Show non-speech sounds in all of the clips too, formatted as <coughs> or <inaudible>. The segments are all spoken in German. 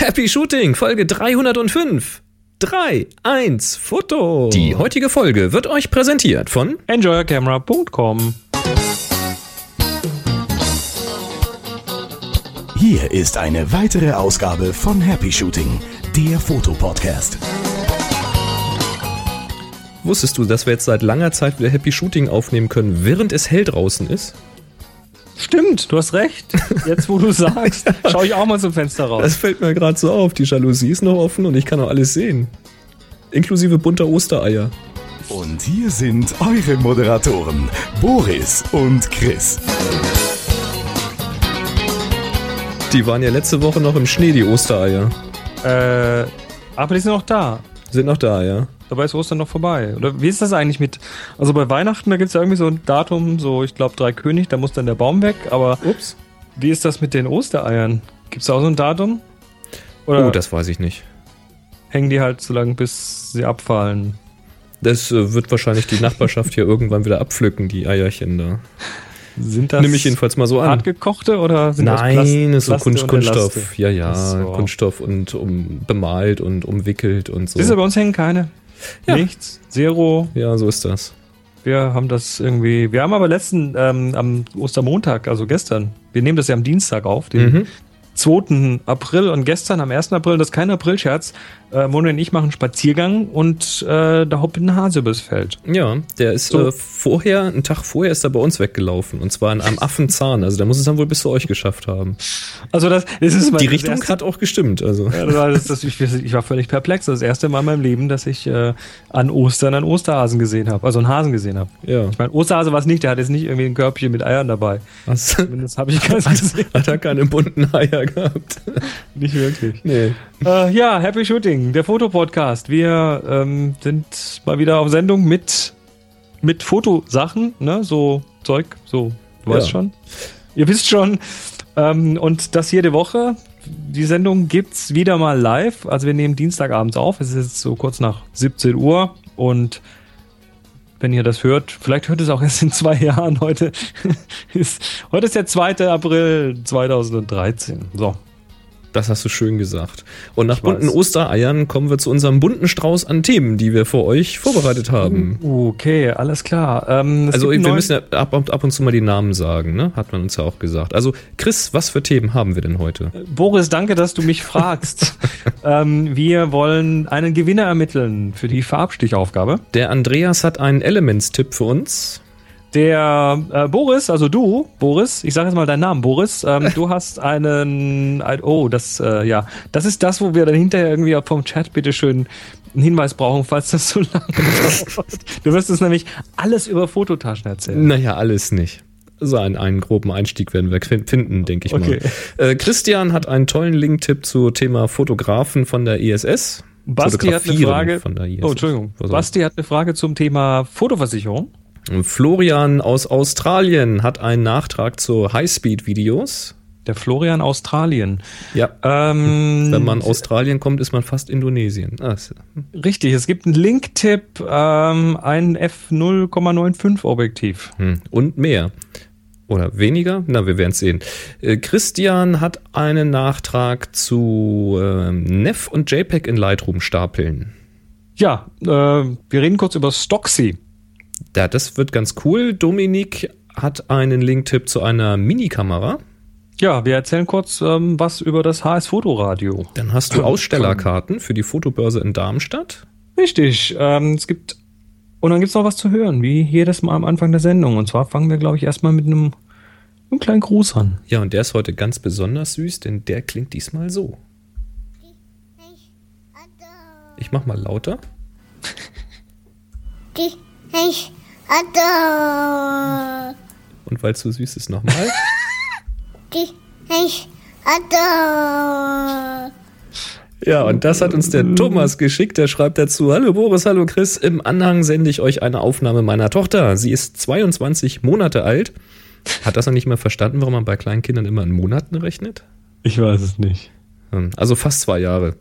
Happy Shooting, Folge 305. 3, 1, Foto. Die heutige Folge wird euch präsentiert von enjoycamera.com. Hier ist eine weitere Ausgabe von Happy Shooting, der Fotopodcast. Wusstest du, dass wir jetzt seit langer Zeit wieder Happy Shooting aufnehmen können, während es hell draußen ist? Stimmt, du hast recht. Jetzt, wo du <laughs> sagst, schaue ich auch mal zum Fenster raus. Das fällt mir gerade so auf. Die Jalousie ist noch offen und ich kann auch alles sehen. Inklusive bunter Ostereier. Und hier sind eure Moderatoren, Boris und Chris. Die waren ja letzte Woche noch im Schnee, die Ostereier. Äh, aber die sind noch da. Sind noch da, ja. Dabei ist Ostern noch vorbei. Oder wie ist das eigentlich mit. Also bei Weihnachten, da gibt es ja irgendwie so ein Datum, so ich glaube drei König, da muss dann der Baum weg, aber. Ups. Wie ist das mit den Ostereiern? Gibt es auch so ein Datum? Oder oh, das weiß ich nicht. hängen die halt so lange, bis sie abfallen? Das äh, wird wahrscheinlich die Nachbarschaft hier <laughs> irgendwann wieder abpflücken, die Eierchen da. Sind das Nehme ich jedenfalls mal so an. hartgekochte oder sind das Nein, ist so Kunst, Kunststoff. Ja, ja, so. Kunststoff und um, bemalt und umwickelt und so. Siehst du, bei uns hängen keine. Ja. Nichts. Zero. Ja, so ist das. Wir haben das irgendwie. Wir haben aber letzten, ähm, am Ostermontag, also gestern, wir nehmen das ja am Dienstag auf, den Mhm. 2. April und gestern am 1. April, das ist kein Aprilscherz, äh, Moni und ich machen einen Spaziergang und äh, da hoppelt ein Hase übers Feld. Ja, der ist So. äh, vorher, einen Tag vorher ist er bei uns weggelaufen. Und zwar in einem <laughs> Affenzahn. Also der muss es dann wohl bis zu euch geschafft haben. Also das, das ist Die Richtung erste- hat auch gestimmt. Also. Ja, das, das, ich, ich war völlig perplex. Das erste Mal in meinem Leben, dass ich äh, an Ostern einen Osterhasen gesehen habe. Also einen Hasen gesehen habe. Ja. Ich meine, Osterhase war es nicht, der hat jetzt nicht irgendwie ein Körbchen mit Eiern dabei. Was? Zumindest habe ich <laughs> keins gesehen. Hat er keine bunten Eier gehabt? <laughs> Nicht wirklich. Nee. Äh, ja, Happy Shooting, der Fotopodcast. Wir ähm, sind mal wieder auf Sendung mit, mit Fotosachen, ne? So Zeug, so, du Ja. weißt schon. Ihr wisst schon. Ähm, und das jede Woche. Die Sendung gibt's wieder mal live. Also wir nehmen Dienstagabends auf. Es ist jetzt so kurz nach 17 Uhr und wenn ihr das hört, vielleicht hört es auch erst in zwei <laughs> Jahren. Heute ist, heute ist der 2. April 2013. So. Das hast du schön gesagt. Und nach Ich bunten weiß. Ostereiern kommen wir zu unserem bunten Strauß an Themen, die wir für euch vorbereitet haben. Okay, alles klar. Ähm, Also wir müssen ja ab, ab und zu mal die Namen sagen, ne? Hat man uns ja auch gesagt. Also Chris, was für Themen haben wir denn heute? neuen- Boris, danke, dass du mich fragst. <laughs> ähm, wir wollen einen Gewinner ermitteln für die Farbstichaufgabe. Der Andreas hat einen Elements-Tipp für uns. Der äh, Boris, also du, Boris, ich sage jetzt mal deinen Namen, Boris, ähm, <laughs> du hast einen, ein, oh, das, äh, ja, das ist das, wo wir dann hinterher irgendwie vom Chat bitteschön einen Hinweis brauchen, falls das so <laughs> lange dauert. Du wirst uns nämlich alles über Fototaschen erzählen. Naja, alles nicht. So einen, einen groben Einstieg werden wir fin- finden, denke ich Okay. mal. Äh, Christian hat einen tollen Link-Tipp zu Thema Fotografen von der ISS. Basti hat eine Frage. Von der ISS. Oh, Entschuldigung. Basti hat eine Frage zum Thema Fotoversicherung. Florian aus Australien hat einen Nachtrag zu Highspeed-Videos. Der Florian Australien. Ja. Ähm, Wenn man Australien kommt, ist man fast Indonesien. Ah, richtig, es gibt einen Link-Tipp, ähm, ein F0,95 Objektiv. hm. Und mehr. Oder weniger? Na, wir werden es sehen. Äh, Christian hat einen Nachtrag zu ähm, Neff und JPEG in Lightroom stapeln. Ja, äh, wir reden kurz über Stocksy. Ja, das wird ganz cool. Dominik hat einen Link-Tipp zu einer Minikamera. Ja, wir erzählen kurz ähm, was über das HS Fotoradio. Dann hast du Ausstellerkarten für die Fotobörse in Darmstadt. Richtig, ähm, es gibt und dann gibt's noch was zu hören, wie jedes Mal am Anfang der Sendung. Und zwar fangen wir, glaube ich, erstmal mit einem, einem kleinen Gruß an. Ja, und der ist heute ganz besonders süß, denn der klingt diesmal so. Ich mach mal lauter. Adore. Und weil es so süß ist, nochmal. <laughs> Adore. Ja, und das hat uns der Thomas geschickt. Der schreibt dazu: Hallo Boris, hallo Chris. Im Anhang sende ich euch eine Aufnahme meiner Tochter. Sie ist 22 Monate alt. Hat das noch nicht mal verstanden, warum man bei kleinen Kindern immer in Monaten rechnet? Ich weiß es nicht. Ähm, Also fast zwei Jahre.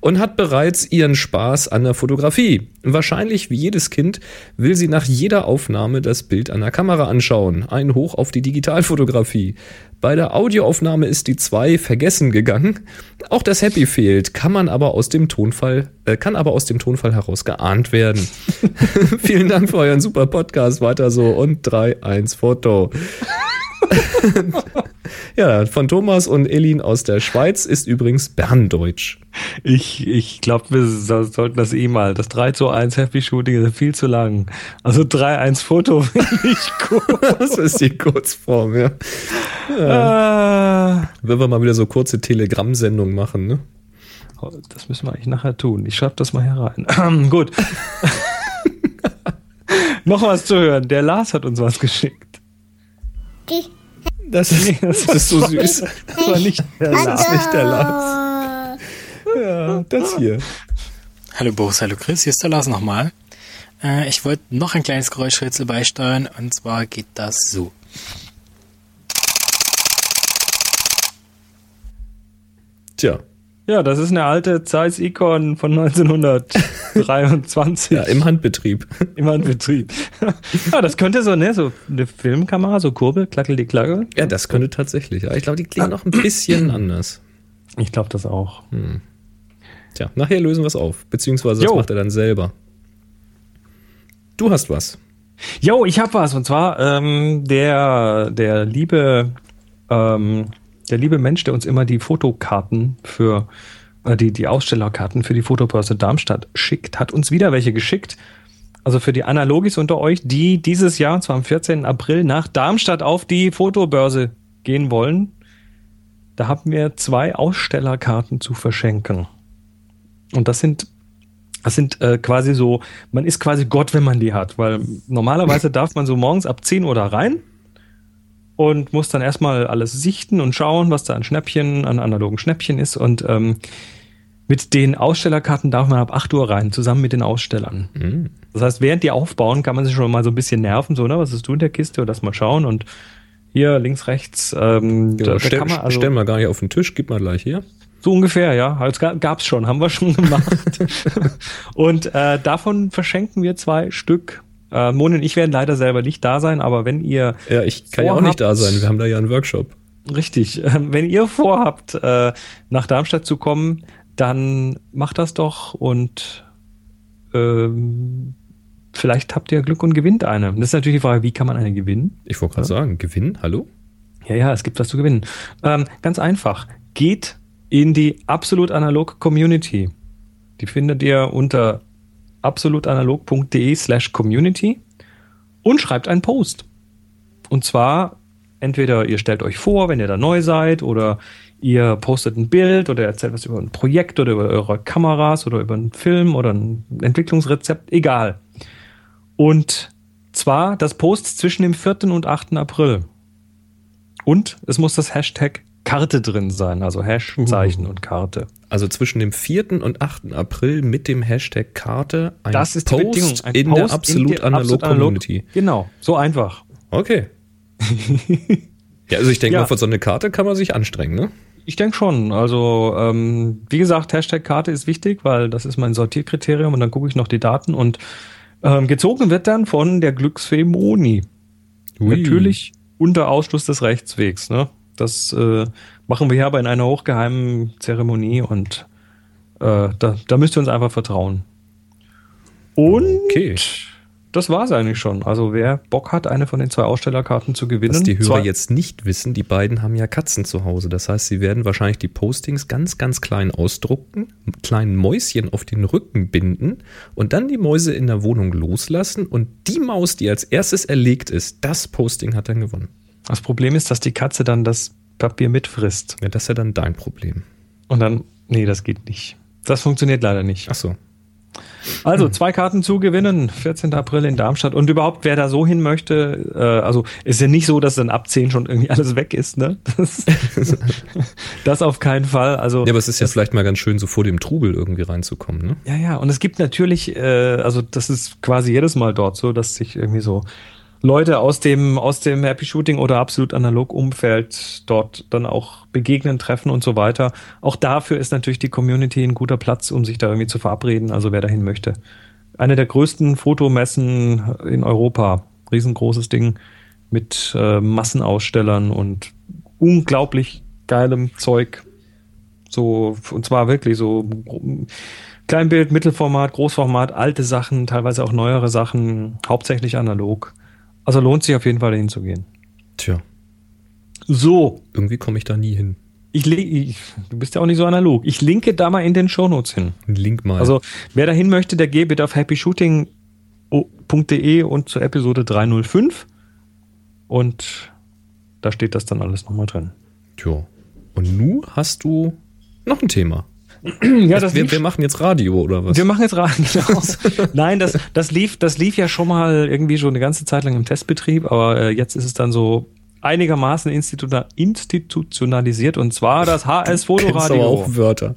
Und hat bereits ihren Spaß an der Fotografie. Wahrscheinlich wie jedes Kind will sie nach jeder Aufnahme das Bild an der Kamera anschauen. Ein Hoch auf die Digitalfotografie. Bei der Audioaufnahme ist die 2 vergessen gegangen. Auch das Happy fehlt, kann man aber aus dem Tonfall, äh, kann aber aus dem Tonfall heraus geahnt werden. <laughs> Vielen Dank für euren super Podcast. Weiter so und 3, 1 Foto. <laughs> ja, von Thomas und Elin aus der Schweiz ist übrigens Berndeutsch. Ich, ich glaube, wir so- sollten das eh mal. Das 3 zu 1 Happy Shooting ist viel zu lang. Also 3-1 Foto <laughs> finde ich gut. Das ist die Kurzform, ja. Ah. Wenn wir mal wieder so kurze Telegram-Sendungen machen, ne? Oh, Das müssen wir eigentlich nachher tun. Ich schreibe das mal hier rein. <clears throat> Gut. <laughs> Noch was zu hören. Der Lars hat uns was geschickt. Die Das ist, Nee, das das ist so süß. Das war nicht der Lars. Das ist nicht der Lars. Ja, das hier. Hallo Boris, hallo Chris, hier ist der Lars nochmal. Äh, ich wollte noch ein kleines Geräuschrätsel beisteuern und zwar geht das so. Tja, Ja, das ist eine alte Zeiss Icon von <laughs> 1923 ja, im Handbetrieb. <laughs> im Handbetrieb. ja, das könnte so, ne, so eine Filmkamera, so Kurbel, klackel die Klacke. Ja, das könnte tatsächlich. Ja, ich glaube, die klingen noch ein bisschen <coughs> anders. Ich glaube das auch. Tja, nachher lösen wir es auf. Beziehungsweise das Jo. macht er dann selber. Du hast was. Jo, ich hab was. Und zwar ähm, der, der liebe, ähm, der liebe Mensch, der uns immer die Fotokarten für äh, die, die Ausstellerkarten für die Fotobörse Darmstadt schickt, hat uns wieder welche geschickt. Also für die Analogis unter euch, die dieses Jahr, und zwar am 14. April, nach Darmstadt auf die Fotobörse gehen wollen. Da haben wir zwei Ausstellerkarten zu verschenken. Und das sind das sind äh, quasi so, man ist quasi Gott, wenn man die hat, weil normalerweise darf man so morgens ab 10 Uhr da rein und muss dann erstmal alles sichten und schauen, was da an Schnäppchen, an analogen Schnäppchen ist und ähm, mit den Ausstellerkarten darf man ab 8 Uhr rein, zusammen mit den Ausstellern. Hm. Das heißt, während die aufbauen, kann man sich schon mal so ein bisschen nerven, so, ne, was ist du in der Kiste, oder das mal schauen und hier links, rechts, ähm, Genau, da, da stell, kann man also stell mal gar nicht auf den Tisch, gib mal gleich hier. so ungefähr, ja. Ga- gab's schon, haben wir schon <laughs> gemacht. <laughs> und äh, davon verschenken wir zwei Stück. Äh, Moni und ich werden leider selber nicht da sein, aber wenn ihr Ja, ich kann ja auch Vorhabt- nicht da sein. Wir haben da ja einen Workshop. richtig, äh, wenn ihr vorhabt, äh, nach Darmstadt zu kommen, dann macht das doch und ähm, vielleicht habt ihr Glück und gewinnt eine. Das ist natürlich die Frage, wie kann man eine gewinnen? Ich wollte gerade sagen, Gewinn, hallo? Ja, ja, es gibt was zu gewinnen. Ähm, ganz einfach. Geht in die Absolut Analog Community. Die findet ihr unter absolutanalog.de slash community und schreibt einen Post. Und zwar entweder ihr stellt euch vor, wenn ihr da neu seid, oder ihr postet ein Bild oder erzählt was über ein Projekt oder über eure Kameras oder über einen Film oder ein Entwicklungsrezept, egal. Und zwar das Post zwischen dem 4. und 8. April. Und es muss das Hashtag Karte drin sein, also Hash, Zeichen und Karte. Also zwischen dem 4. und 8. April mit dem Hashtag Karte ein Das ist die Post Bedingung. Ein in Post der Absolut der Analog Absolut Analog- Community. Genau, so einfach. Okay. <laughs> ja, also ich denke Ja. mal, für so eine Karte kann man sich anstrengen, ne? Ich denke schon. Also, ähm, wie gesagt, Hashtag Karte ist wichtig, weil das ist mein Sortierkriterium und dann gucke ich noch die Daten und ähm, gezogen wird dann von der Glücksfee Moni. Ui. Natürlich unter Ausschluss des Rechtswegs. Ne? Das äh, machen wir hier aber in einer hochgeheimen Zeremonie und äh, da, da müsst ihr uns einfach vertrauen. Und Okay. das war's eigentlich schon. Also wer Bock hat, eine von den zwei Ausstellerkarten zu gewinnen. Was die Hörer jetzt nicht wissen, die beiden haben ja Katzen zu Hause. Das heißt, sie werden wahrscheinlich die Postings ganz, ganz klein ausdrucken, kleinen Mäuschen auf den Rücken binden und dann die Mäuse in der Wohnung loslassen und die Maus, die als erstes erlegt ist, das Posting hat dann gewonnen. Das Problem ist, dass die Katze dann das Papier mitfrisst. Ja, das ist ja dann dein Problem. Und dann, nee, das geht nicht. Das funktioniert leider nicht. Ach so. Also zwei Karten zu gewinnen, 14. April in Darmstadt. Und überhaupt, wer da so hin möchte, äh, also ist ja nicht so, dass dann ab 10 schon irgendwie alles weg ist, ne? Das, <laughs> das auf keinen Fall. Also Ja, aber es ist ja vielleicht mal ganz schön, so vor dem Trubel irgendwie reinzukommen, ne? Ja, ja, und es gibt natürlich, äh, also das ist quasi jedes Mal dort so, dass sich irgendwie so Leute aus dem, aus dem Happy Shooting oder absolut analog Umfeld dort dann auch begegnen, treffen und so weiter. Auch dafür ist natürlich die Community ein guter Platz, um sich da irgendwie zu verabreden. Also wer dahin möchte. Eine der größten Fotomessen in Europa. Riesengroßes Ding mit äh, Massenausstellern und unglaublich geilem Zeug. So, und zwar wirklich so Kleinbild, Mittelformat, Großformat, alte Sachen, teilweise auch neuere Sachen, hauptsächlich analog. Also lohnt sich auf jeden Fall dahin zu gehen. Tja. So. Irgendwie komme ich da nie hin. Ich, ich, du bist ja auch nicht so analog. Ich linke da mal in den Shownotes hin. Link mal. Also, wer dahin möchte, der geht bitte auf happyshooting.de und zur Episode 305. Und da steht das dann alles nochmal drin. Tja. Und nu hast du noch ein Thema. <clears throat> ja, das wir, wir, machen jetzt Radio oder was? Wir machen jetzt Radio. Genau. <laughs> Nein, das, das, lief, das lief ja schon mal irgendwie schon eine ganze Zeit lang im Testbetrieb, aber äh, jetzt ist es dann so einigermaßen institutionalisiert und zwar das HS Fotoradio. auch Wörter.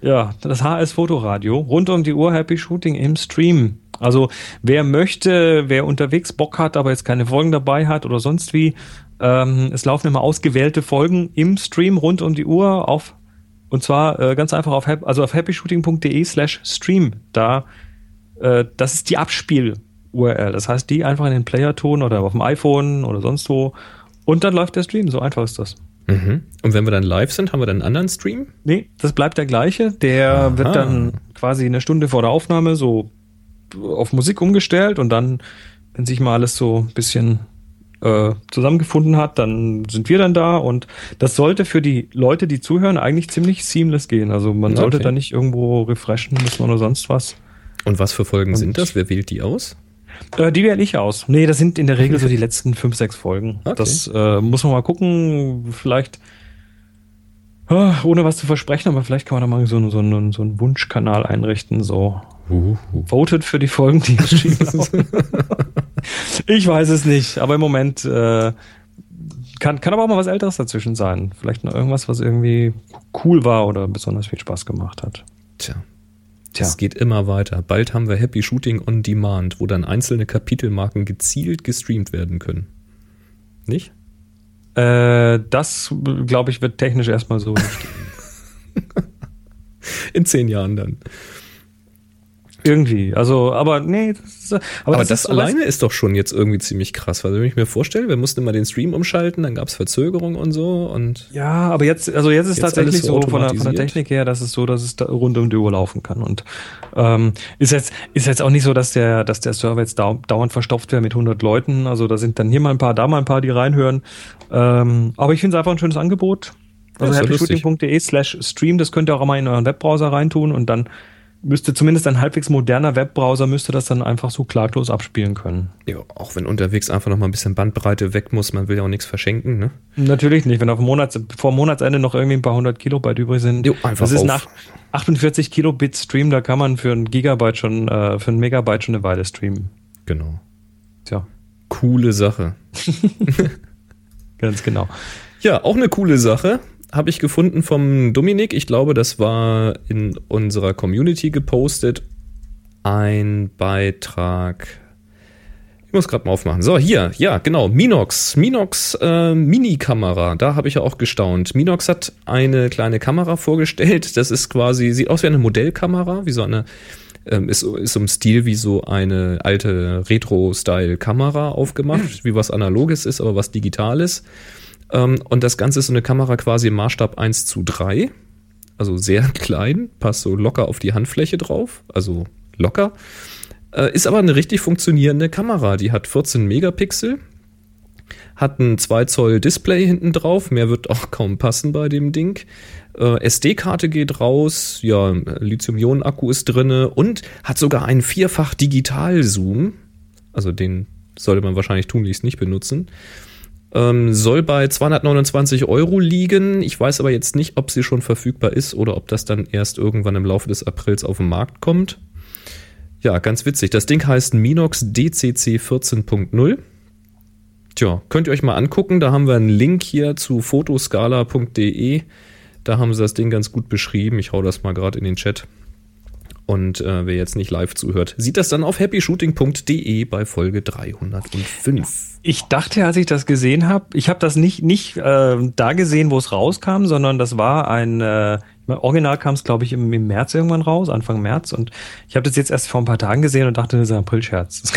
Ja, das HS Fotoradio. Rund um die Uhr Happy Shooting im Stream. Also wer möchte, wer unterwegs Bock hat, aber jetzt keine Folgen dabei hat oder sonst wie, ähm, es laufen immer ausgewählte Folgen im Stream rund um die Uhr auf und zwar äh, ganz einfach auf, also auf happyshooting.de slash stream. Da, äh, das ist die Abspiel-URL. Das heißt, die einfach in den Player tun oder auf dem iPhone oder sonst wo. Und dann läuft der Stream. So einfach ist das. Mhm. Und wenn wir dann live sind, haben wir dann einen anderen Stream? Nee, das bleibt der gleiche. Der Aha. wird dann quasi eine Stunde vor der Aufnahme so auf Musik umgestellt und dann, wenn sich mal alles so ein bisschen äh, zusammengefunden hat, dann sind wir dann da und das sollte für die Leute, die zuhören, eigentlich ziemlich seamless gehen. Also man okay. sollte da nicht irgendwo refreshen müssen oder sonst was. Und was für Folgen und sind das? Wer wählt die aus? Äh, die wähle ich aus. Nee, das sind in der Regel so die <laughs> letzten fünf, sechs Folgen. Okay. Das äh, muss man mal gucken. Vielleicht, oh, ohne was zu versprechen, aber vielleicht kann man da mal so, so, einen, so einen Wunschkanal einrichten. So, uh, uh. votet für die Folgen, die <laughs> im Stream ich weiß es nicht, aber im Moment äh, kann, kann aber auch mal was Älteres dazwischen sein. Vielleicht noch irgendwas, was irgendwie cool war oder besonders viel Spaß gemacht hat. Tja. Tja. Es geht immer weiter. Bald haben wir Happy Shooting on Demand, wo dann einzelne Kapitelmarken gezielt gestreamt werden können. Nicht? Äh, das, glaube ich, wird technisch erstmal so <laughs> nicht. In zehn Jahren dann. Irgendwie. Also, aber nee. Das aber, aber das, das ist alleine ist doch schon jetzt irgendwie ziemlich krass. Weil wenn ich mir vorstelle, wir mussten immer den Stream umschalten, dann gab es Verzögerung und so. und Ja, aber jetzt, also jetzt ist jetzt tatsächlich so von der, von der, Technik her, dass es so, dass es da rund um die Uhr laufen kann. Und ähm, ist jetzt ist jetzt auch nicht so, dass der, dass der Server jetzt dau dauernd verstopft wäre mit 100 Leuten. Also da sind dann hier mal ein paar, da mal ein paar, die reinhören. Ähm, aber ich finde es einfach ein schönes Angebot. Also ja, happyshooting.de slash stream, das könnt ihr auch mal in euren Webbrowser reintun und dann müsste zumindest ein halbwegs moderner Webbrowser müsste das dann einfach so klaglos abspielen können. Ja, auch wenn unterwegs einfach noch mal ein bisschen Bandbreite weg muss, man will ja auch nichts verschenken, ne? Natürlich nicht, wenn auf Monats, vor Monatsende noch irgendwie ein paar hundert Kilobyte übrig sind. Jo, einfach das ist nach 48 Kilobit Stream, da kann man für ein Gigabyte schon, äh, für ein Megabyte schon eine Weile streamen. Genau. Tja. Coole Sache. <laughs> Ganz genau. Ja, auch eine coole Sache habe ich gefunden vom Dominik. Ich glaube, das war in unserer Community gepostet. Ein Beitrag. Ich muss gerade mal aufmachen. So, hier, ja, genau, Minox. Minox äh, Mini-Kamera. Da habe ich ja auch gestaunt. Minox hat eine kleine Kamera vorgestellt. Das ist quasi, sieht aus wie eine Modellkamera, wie so eine, ähm, ist, ist im Stil wie so eine alte Retro-Style-Kamera aufgemacht, wie was Analoges ist, aber was Digitales. Ähm, und das Ganze ist so eine Kamera quasi im Maßstab 1 zu 3. Also sehr <laughs> klein, passt so locker auf die Handfläche drauf. Also locker. Äh, ist aber eine richtig funktionierende Kamera. Die hat 14 Megapixel, hat ein 2 Zoll Display hinten drauf. Mehr wird auch <laughs> kaum passen bei dem Ding. Äh, SD-Karte geht raus, ja, Lithium-Ionen-Akku ist drinne und hat sogar einen vierfach Digital-Zoom. Also den sollte man wahrscheinlich tunlichst nicht benutzen. Ähm, soll bei 229 Euro liegen. Ich weiß aber jetzt nicht, ob sie schon verfügbar ist oder ob das dann erst irgendwann im Laufe des Aprils auf den Markt kommt. Ja, ganz witzig. Das Ding heißt Minox DCC 14.0. Tja, könnt ihr euch mal angucken. Da haben wir einen Link hier zu fotoscala.de. Da haben sie das Ding ganz gut beschrieben. Ich hau das mal gerade in den Chat. Und äh, wer jetzt nicht live zuhört, sieht das dann auf happyshooting.de bei Folge 305. Ich dachte, als ich das gesehen habe, ich habe das nicht, nicht äh, da gesehen, wo es rauskam, sondern das war ein, äh, Original kam es, glaube ich, im, im, März irgendwann raus, Anfang März. Und ich habe das jetzt erst vor ein paar Tagen gesehen und dachte, das ist ein April-Scherz.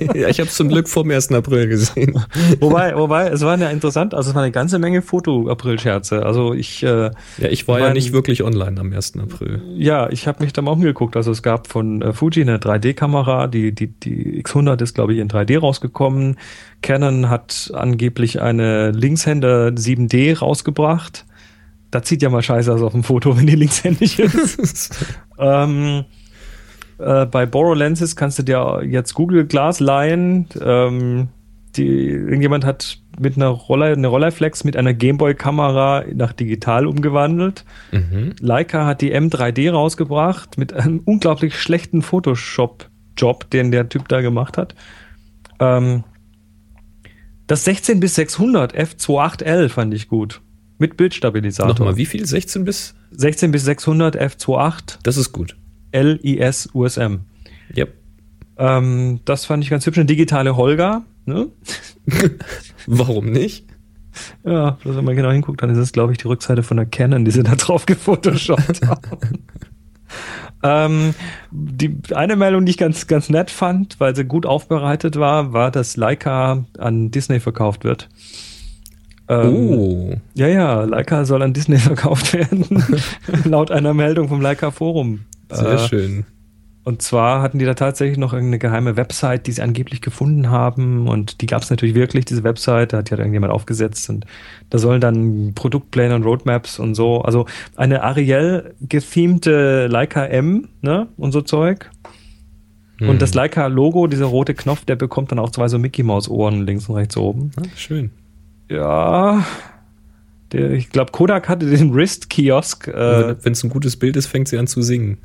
<laughs> ja, ich habe es zum Glück vor dem 1. April gesehen. wobei, wobei, es war ja interessant, also es war eine ganze Menge Foto-April-Scherze. Also ich. Äh, ja, ich war mein, ja nicht wirklich online am 1. April. Ja, ich habe mich da mal umgeguckt. Also es gab von äh, Fuji eine 3D-Kamera, die, die, die X100 ist, glaube ich, in 3D rausgekommen. Canon hat angeblich eine Linkshänder 7D rausgebracht das sieht ja mal scheiße aus auf dem Foto, <laughs> wenn die linkshändig ist. <laughs> ähm, äh, bei Borrow Lenses kannst du dir jetzt Google Glass leihen. Ähm, die, irgendjemand hat mit einer Roller, eine Rolleiflex mit einer Gameboy-Kamera nach digital umgewandelt. Mhm. Leica hat die M3D rausgebracht mit einem unglaublich schlechten Photoshop-Job, den der Typ da gemacht hat. Ähm, das 16 bis 600 F28L fand ich gut. Mit Bildstabilisator. Nochmal, wie viel? 16 bis? 16 bis 600 f2.8. Das ist gut. LIS USM. Yep. Ähm, das fand ich ganz hübsch. Eine digitale Holga. Ne? <laughs> Warum nicht? Ja, wenn man genau hinguckt, dann ist es, glaube ich, die Rückseite von der Canon, die sie da drauf gefotoshoppt <laughs> haben. ähm, die eine Meldung, die ich ganz, ganz nett fand, weil sie gut aufbereitet war, war, dass Leica an Disney verkauft wird. Ähm, oh. Ja, ja, Leica soll an Disney <laughs> verkauft werden. <laughs> Laut einer Meldung vom Leica Forum. Sehr äh, schön. Und zwar hatten die da tatsächlich noch irgendeine geheime Website, die sie angeblich gefunden haben. Und die gab es natürlich wirklich, diese Website. Da hat ja irgendjemand aufgesetzt. Und da sollen dann Produktpläne und Roadmaps und so. Also eine Ariel gethemte Leica M, ne? Und so Zeug. Hm. Und das Leica-Logo, dieser rote Knopf, der bekommt dann auch zwei so Mickey-Maus-Ohren links und rechts oben. Ah, schön. Ja. Der, ich glaube, Kodak hatte den Wrist-Kiosk. Äh, Wenn es ein gutes Bild ist, fängt sie an zu singen.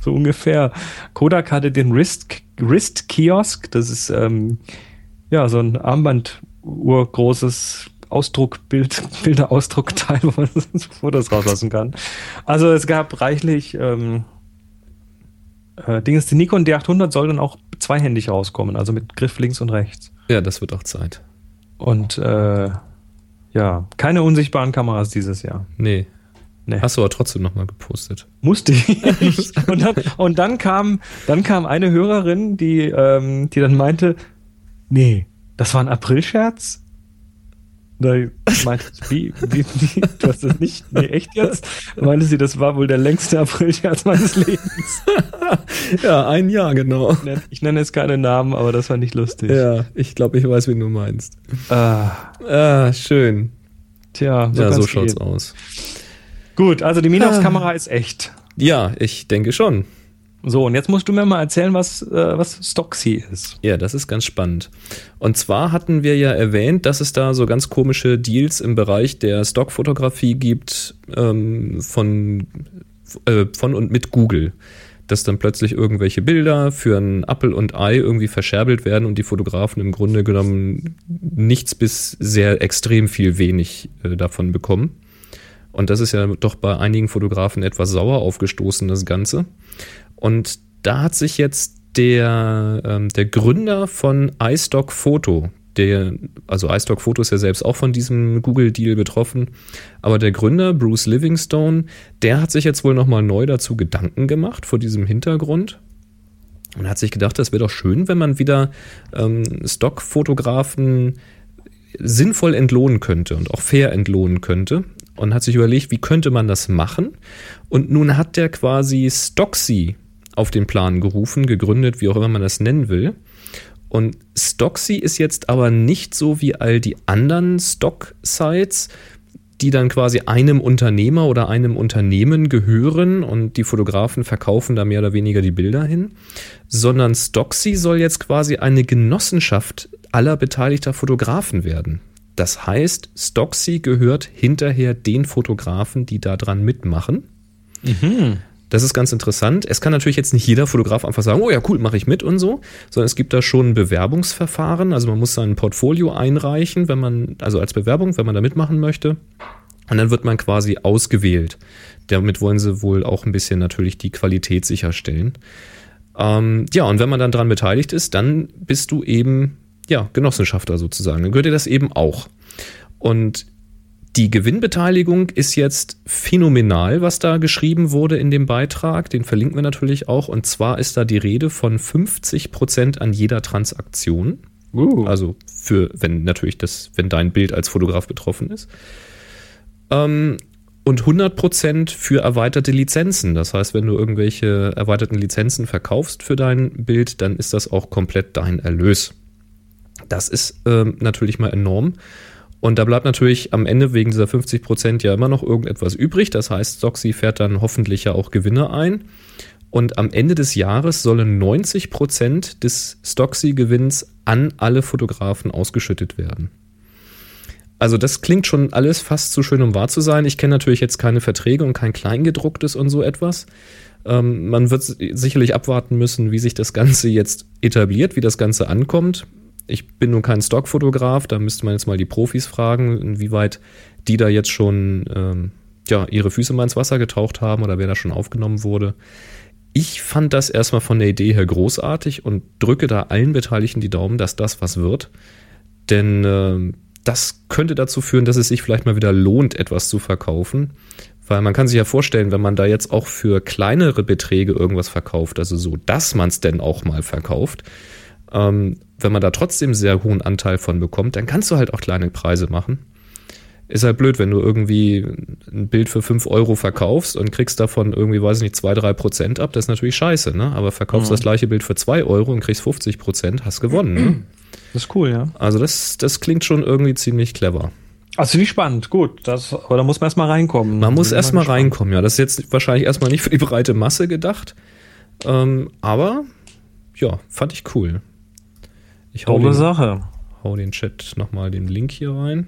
So ungefähr. Kodak hatte den Wrist-Kiosk. Das ist ähm, ja so ein Armbanduhr großes Ausdruckbild, <laughs> Bilderausdruckteil, wo man Fotos rauslassen kann. Also es gab reichlich ähm, äh, Dinge. Die Nikon D800 soll dann auch zweihändig rauskommen, also mit Griff links und rechts. Ja, das wird auch Zeit. Und äh, ja, keine unsichtbaren Kameras dieses Jahr. Nee. nee. Hast du aber trotzdem nochmal gepostet. Musste ich. <laughs> und, dann, und dann kam, dann kam eine Hörerin, die, ähm, die dann meinte, nee, das war ein Aprilscherz? Da meinte wie, wie, wie, du hast das nicht, nee, echt jetzt? Meinte sie, das war wohl der längste Aprilscherz meines Lebens. <laughs> ja, ein Jahr, genau. Ich nenne jetzt keine Namen, aber das war nicht lustig. Ja, ich glaube, ich weiß, wen du meinst. Ah, ah schön. Tja, so, ja, so schaut's gehen. aus. Gut, also die Minox-Kamera ah. ist echt. Ja, ich denke schon. So, und jetzt musst du mir mal erzählen, was, äh, was Stocksy ist. Ja, das ist ganz spannend. Und zwar hatten wir ja erwähnt, dass es da so ganz komische Deals im Bereich der Stockfotografie gibt ähm, von, äh, von und mit Google. Dass dann plötzlich irgendwelche Bilder für ein Apple und Ei irgendwie verscherbelt werden und die Fotografen im Grunde genommen nichts bis sehr extrem viel wenig äh, davon bekommen. Und das ist ja doch bei einigen Fotografen etwas sauer aufgestoßen, das Ganze. Und da hat sich jetzt der, ähm, der Gründer von iStock Photo, der, also iStock Photo ist ja selbst auch von diesem Google-Deal betroffen, aber der Gründer, Bruce Livingstone, der hat sich jetzt wohl nochmal neu dazu Gedanken gemacht vor diesem Hintergrund und hat sich gedacht, das wäre doch schön, wenn man wieder ähm, Stockfotografen sinnvoll entlohnen könnte und auch fair entlohnen könnte und hat sich überlegt, wie könnte man das machen? Und nun hat der quasi Stocksy auf den Plan gerufen, gegründet, wie auch immer man das nennen will. Und Stocksy ist jetzt aber nicht so wie all die anderen Stock-Sites, die dann quasi einem Unternehmer oder einem Unternehmen gehören und die Fotografen verkaufen da mehr oder weniger die Bilder hin, sondern Stocksy soll jetzt quasi eine Genossenschaft aller beteiligter Fotografen werden. Das heißt, Stocksy gehört hinterher den Fotografen, die da dran mitmachen. Mhm. Das ist ganz interessant. Es kann natürlich jetzt nicht jeder Fotograf einfach sagen, oh ja, cool, mache ich mit und so, sondern es gibt da schon Bewerbungsverfahren. Also man muss sein Portfolio einreichen, wenn man, also als Bewerbung, wenn man da mitmachen möchte. Und dann wird man quasi ausgewählt. Damit wollen sie wohl auch ein bisschen natürlich die Qualität sicherstellen. Ähm, ja, und wenn man dann dran beteiligt ist, dann bist du eben, ja, Genossenschafter sozusagen. Dann gehört dir das eben auch. Und die Gewinnbeteiligung ist jetzt phänomenal, was da geschrieben wurde in dem Beitrag. Den verlinken wir natürlich auch. Und zwar ist da die Rede von 50 Prozent an jeder Transaktion. Uh. Also für, wenn natürlich das, wenn dein Bild als Fotograf betroffen ist. Ähm, und 100 Prozent für erweiterte Lizenzen. Das heißt, wenn du irgendwelche erweiterten Lizenzen verkaufst für dein Bild, dann ist das auch komplett dein Erlös. Das ist ähm, natürlich mal enorm. Und da bleibt natürlich am Ende wegen dieser 50 Prozent ja immer noch irgendetwas übrig. Das heißt, Soxy fährt dann hoffentlich ja auch Gewinne ein. Und am Ende des Jahres sollen 90 Prozent des Stocksy-Gewinns an alle Fotografen ausgeschüttet werden. Also das klingt schon alles fast zu schön, um wahr zu sein. Ich kenne natürlich jetzt keine Verträge und kein Kleingedrucktes und so etwas. Ähm, man wird sicherlich abwarten müssen, wie sich das Ganze jetzt etabliert, wie das Ganze ankommt. Ich bin nun kein Stockfotograf, da müsste man jetzt mal die Profis fragen, inwieweit die da jetzt schon ähm, ja, ihre Füße mal ins Wasser getaucht haben oder wer da schon aufgenommen wurde. Ich fand das erstmal von der Idee her großartig und drücke da allen Beteiligten die Daumen, dass das was wird. Denn äh, das könnte dazu führen, dass es sich vielleicht mal wieder lohnt, etwas zu verkaufen. Weil man kann sich ja vorstellen, wenn man da jetzt auch für kleinere Beträge irgendwas verkauft, also so, dass man es denn auch mal verkauft, ähm, wenn man da trotzdem sehr hohen Anteil von bekommt, dann kannst du halt auch kleine Preise machen. Ist halt blöd, wenn du irgendwie ein Bild für 5 Euro verkaufst und kriegst davon irgendwie, weiß ich nicht, 2, 3 Prozent ab. Das ist natürlich scheiße, ne? Aber verkaufst mhm. das gleiche Bild für 2 Euro und kriegst 50 Prozent, hast gewonnen, ne? Das ist cool, ja. Also das, das klingt schon irgendwie ziemlich clever. Also finde ich spannend, gut. Das, aber da muss man erstmal reinkommen. Man muss erstmal reinkommen, ja. Das ist jetzt wahrscheinlich erstmal nicht für die breite Masse gedacht. Ähm, aber ja, fand ich cool. Ich hau den, Sache. Hau den Chat nochmal den Link hier rein.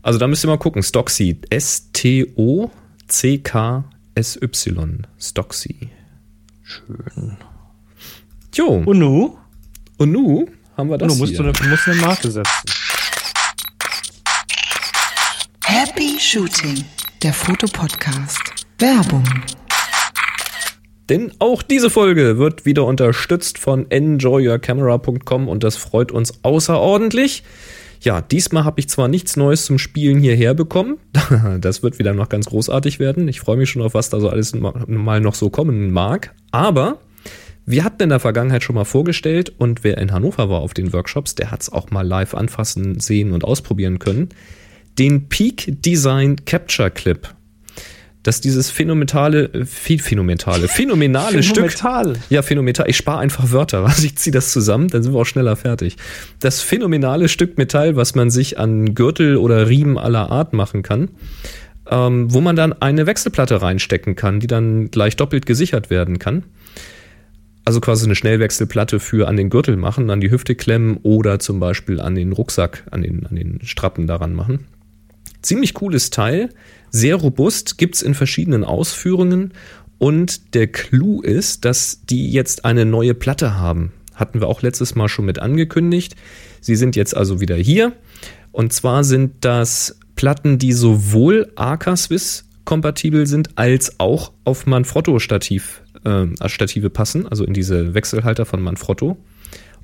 Also da müsst ihr mal gucken. Stocksy. S-T-O-C-K-S-Y. Stocksy. Schön. Jo. Und nu? Und nu haben wir das Und nu musst hier. Du eine, musst eine Marke setzen. Happy Shooting, der Fotopodcast. Werbung. Denn auch diese Folge wird wieder unterstützt von enjoyyourcamera.com und das freut uns außerordentlich. Ja, diesmal habe ich zwar nichts Neues zum Spielen hierher bekommen. <laughs> Das wird wieder noch ganz großartig werden. Ich freue mich schon auf, was da so alles mal noch so kommen mag. Aber wir hatten in der Vergangenheit schon mal vorgestellt und wer in Hannover war auf den Workshops, der hat es auch mal live anfassen, sehen und ausprobieren können. Den Peak Design Capture Clip dass dieses phänomenale, äh, phänomenale, phänomenale Phänomenal. <laughs> Stück. Ja, phänomenal. Ich spare einfach Wörter, <laughs> was ich ziehe das zusammen, dann sind wir auch schneller fertig. Das phänomenale Stück Metall, was man sich an Gürtel oder Riemen aller Art machen kann, ähm, wo man dann eine Wechselplatte reinstecken kann, die dann gleich doppelt gesichert werden kann. Also quasi eine Schnellwechselplatte für an den Gürtel machen, an die Hüfte klemmen oder zum Beispiel an den Rucksack, an den, an den Strappen daran machen. Ziemlich cooles Teil, sehr robust, gibt's in verschiedenen Ausführungen und der Clou ist, dass die jetzt eine neue Platte haben. Hatten wir auch letztes Mal schon mit angekündigt. Sie sind jetzt also wieder hier. Und zwar sind das Platten, die sowohl Arca Swiss kompatibel sind, als auch auf Manfrotto-Stativ, äh, Stative passen, also in diese Wechselhalter von Manfrotto.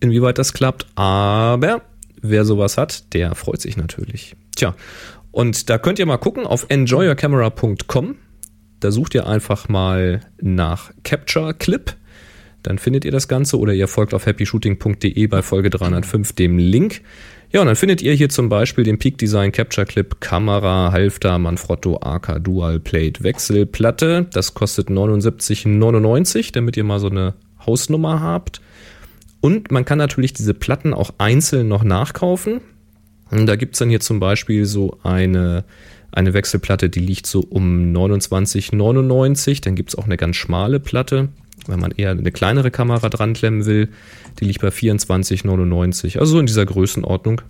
inwieweit das klappt. Aber wer sowas hat, der freut sich natürlich. Tja, und da könnt ihr mal gucken auf enjoyyourcamera.com. Da sucht ihr einfach mal nach Capture Clip. Dann findet ihr das Ganze oder ihr folgt auf happyshooting.de bei Folge 305 dem Link. Ja, und dann findet ihr hier zum Beispiel den Peak Design Capture Clip, Kamera, Halfter, Manfrotto, AK Dual Plate Wechselplatte. Das kostet 79,99, damit ihr mal so eine Hausnummer habt. Und man kann natürlich diese Platten auch einzeln noch nachkaufen. Und da gibt's dann hier zum Beispiel so eine, Eine Wechselplatte, die liegt so um 29,99. Dann gibt es auch eine ganz schmale Platte, wenn man eher eine kleinere Kamera dran klemmen will. Die liegt bei 24,99. Also so in dieser Größenordnung.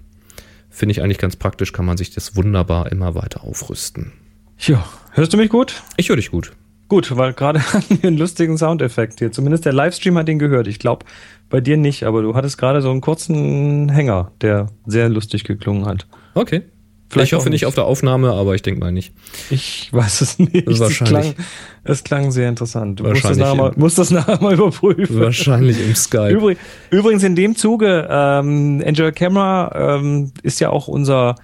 Finde ich eigentlich ganz praktisch, kann man sich das wunderbar immer weiter aufrüsten. Ja, hörst du mich gut? Ich höre dich gut. Gut, weil gerade <laughs> hatten wir einen lustigen Soundeffekt hier. Zumindest der Livestream hat den gehört. Ich glaube, bei dir nicht, aber du hattest gerade so einen kurzen Hänger, der sehr lustig geklungen hat. Okay. Vielleicht ich hoffe nicht auf der Aufnahme, aber ich denke mal nicht. Ich weiß es nicht. Es Wahrscheinlich. klang, es klang sehr interessant. Du musst das, Wahrscheinlich nachher mal, musst das nachher mal <laughs> überprüfen. Wahrscheinlich im Skype. Übrig, übrigens in dem Zuge, ähm, Enjoy Camera ähm, ist ja auch unser,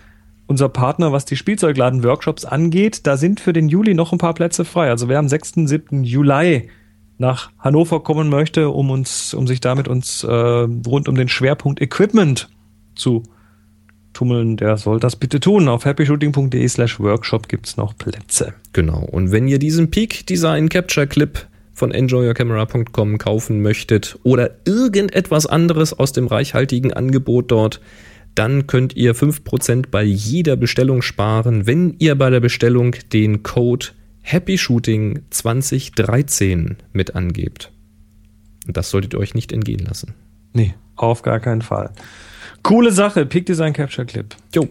unser Partner, was die Spielzeugladen-Workshops angeht. Da sind für den Juli noch ein paar Plätze frei. Also wer am 6., 7. Juli nach Hannover kommen möchte, um uns, um sich damit uns äh, rund um den Schwerpunkt Equipment zu tummeln, der soll das bitte tun. Auf happyshooting.de slash workshop gibt's noch Plätze. Genau. Und wenn ihr diesen Peak Design Capture Clip von enjoyyourcamera.com kaufen möchtet oder irgendetwas anderes aus dem reichhaltigen Angebot dort, dann könnt ihr 5% bei jeder Bestellung sparen, wenn ihr bei der Bestellung den Code HappyShooting2013 mit angebt. Und das solltet ihr euch nicht entgehen lassen. Nee, auf gar keinen Fall. Coole Sache, Peak Design Capture Clip. Jo.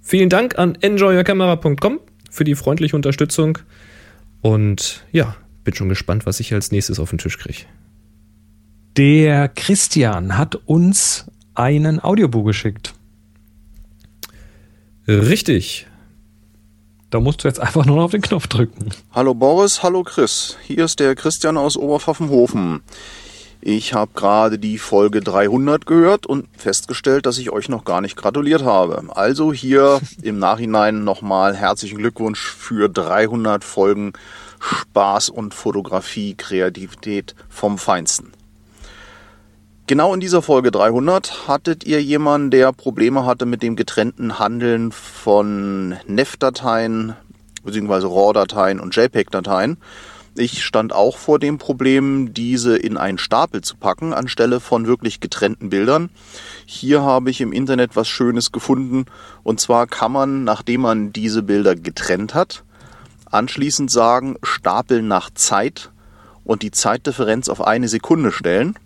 Vielen Dank an enjoyyourcamera.com für die freundliche Unterstützung. Und ja, bin schon gespannt, was ich als nächstes auf den Tisch kriege. Der Christian hat uns einen Audiobook geschickt. Richtig. Da musst du jetzt einfach nur noch auf den Knopf drücken. Hallo Boris, hallo Chris. Hier ist der Christian aus Oberpfaffenhofen. Ich habe gerade die Folge 300 gehört und festgestellt, dass ich euch noch gar nicht gratuliert habe. Also hier <laughs> im Nachhinein nochmal herzlichen Glückwunsch für 300 Folgen Spaß und Fotografie, Kreativität vom Feinsten. Genau in dieser Folge 300 hattet ihr jemanden, der Probleme hatte mit dem getrennten Handeln von NEF-Dateien bzw. RAW-Dateien und JPEG-Dateien. Ich stand auch vor dem Problem, diese in einen Stapel zu packen, anstelle von wirklich getrennten Bildern. Hier habe ich im Internet was Schönes gefunden. Und zwar kann man, nachdem man diese Bilder getrennt hat, anschließend sagen, Stapel nach Zeit und die Zeitdifferenz auf eine Sekunde stellen.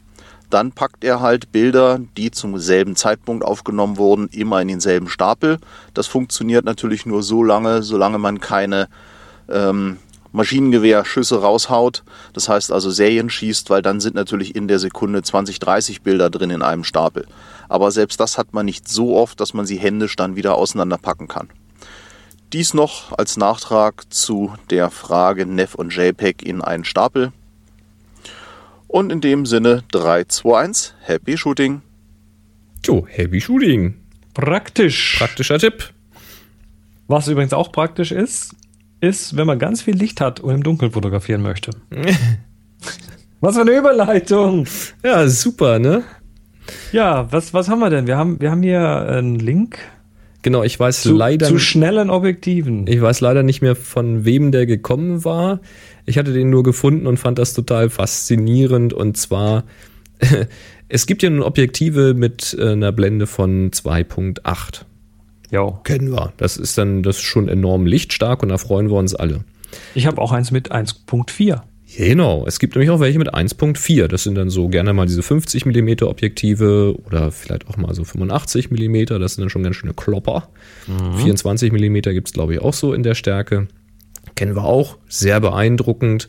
Dann packt er halt Bilder, die zum selben Zeitpunkt aufgenommen wurden, immer in denselben Stapel. Das funktioniert natürlich nur so lange, solange man keine ähm, Maschinengewehrschüsse raushaut. Das heißt also Serien schießt, weil dann sind natürlich in der Sekunde 20, 30 Bilder drin in einem Stapel. Aber selbst das hat man nicht so oft, dass man sie händisch dann wieder auseinanderpacken kann. Dies noch als Nachtrag zu der Frage NEF und JPEG in einen Stapel. Und in dem Sinne 3, 2, 1, Happy Shooting! Jo, Heavy Shooting. Praktisch. Praktischer Tipp. Was übrigens auch praktisch ist, ist, wenn man ganz viel Licht hat und im Dunkeln fotografieren möchte. <laughs> was für eine Überleitung! Ja, super, ne? Ja, was, was haben wir denn? Wir haben, wir haben hier einen Link Genau, ich weiß zu, leider zu schnellen Objektiven. ich weiß leider nicht mehr von wem der gekommen war. Ich hatte den nur gefunden und fand das total faszinierend und zwar <laughs> es gibt ja nun Objektive mit äh, einer Blende von 2.8. Jo. Kennen wir. Das ist dann das ist schon enorm lichtstark und da freuen wir uns alle. Ich habe auch eins mit 1.4. Genau, es gibt nämlich auch welche mit 1.4. Das sind dann so gerne mal diese 50 mm Objektive oder vielleicht auch mal so 85 mm. Das sind dann schon ganz schöne Klopper. 24 mm gibt es, glaube ich, auch so in der Stärke. Kennen wir auch. Sehr beeindruckend.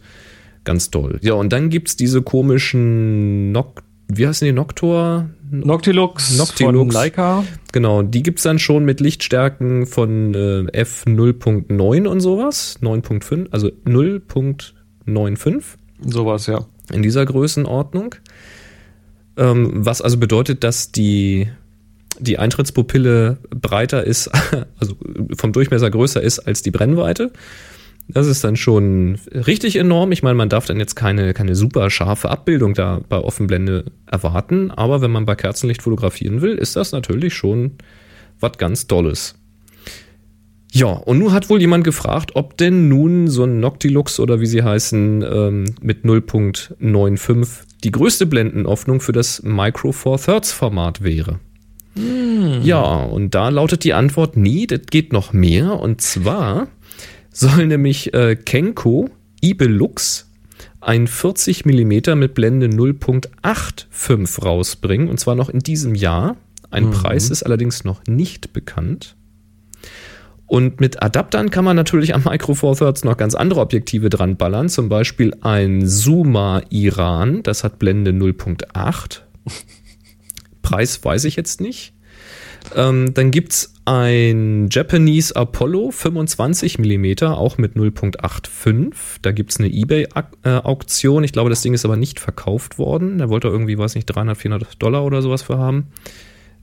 Ganz toll. Ja, und dann gibt es diese komischen Noc wie heißen die? Noctor? Noctilux, Noctilux. von Leica. Genau, die gibt es dann schon mit Lichtstärken von äh, F0.9 und sowas. 9.5, also 0.95 Sowas, ja. in dieser Größenordnung. Ähm, was also bedeutet, dass die, die Eintrittspupille breiter ist, <laughs> also vom Durchmesser größer ist als die Brennweite. Das ist dann schon richtig enorm. Ich meine, man darf dann jetzt keine, keine super scharfe Abbildung da bei Offenblende erwarten, aber wenn man bei Kerzenlicht fotografieren will, ist das natürlich schon was ganz Dolles. Ja, und nun hat wohl jemand gefragt, ob denn nun so ein Noctilux oder wie sie heißen ähm, mit 0.95 die größte Blendenöffnung für das Micro Four Thirds Format wäre. Ja, und da lautet die Antwort, nee, das geht noch mehr. Und zwar soll nämlich äh, Kenko Ibelux ein 40 mm mit Blende 0.85 rausbringen und zwar noch in diesem Jahr. Ein Mhm. Preis ist allerdings noch nicht bekannt. Und mit Adaptern kann man natürlich am Micro Four Thirds noch ganz andere Objektive dran ballern. Zum Beispiel ein Suma Iran, das hat Blende 0.8. Preis weiß ich jetzt nicht. Ähm, dann gibt's ein Japanese Apollo 25 mm, auch mit 0.85. Da gibt's eine Ebay-Auktion. Ich glaube, das Ding ist aber nicht verkauft worden. Da wollte er irgendwie, weiß nicht, 300, 400 Dollar oder sowas für haben.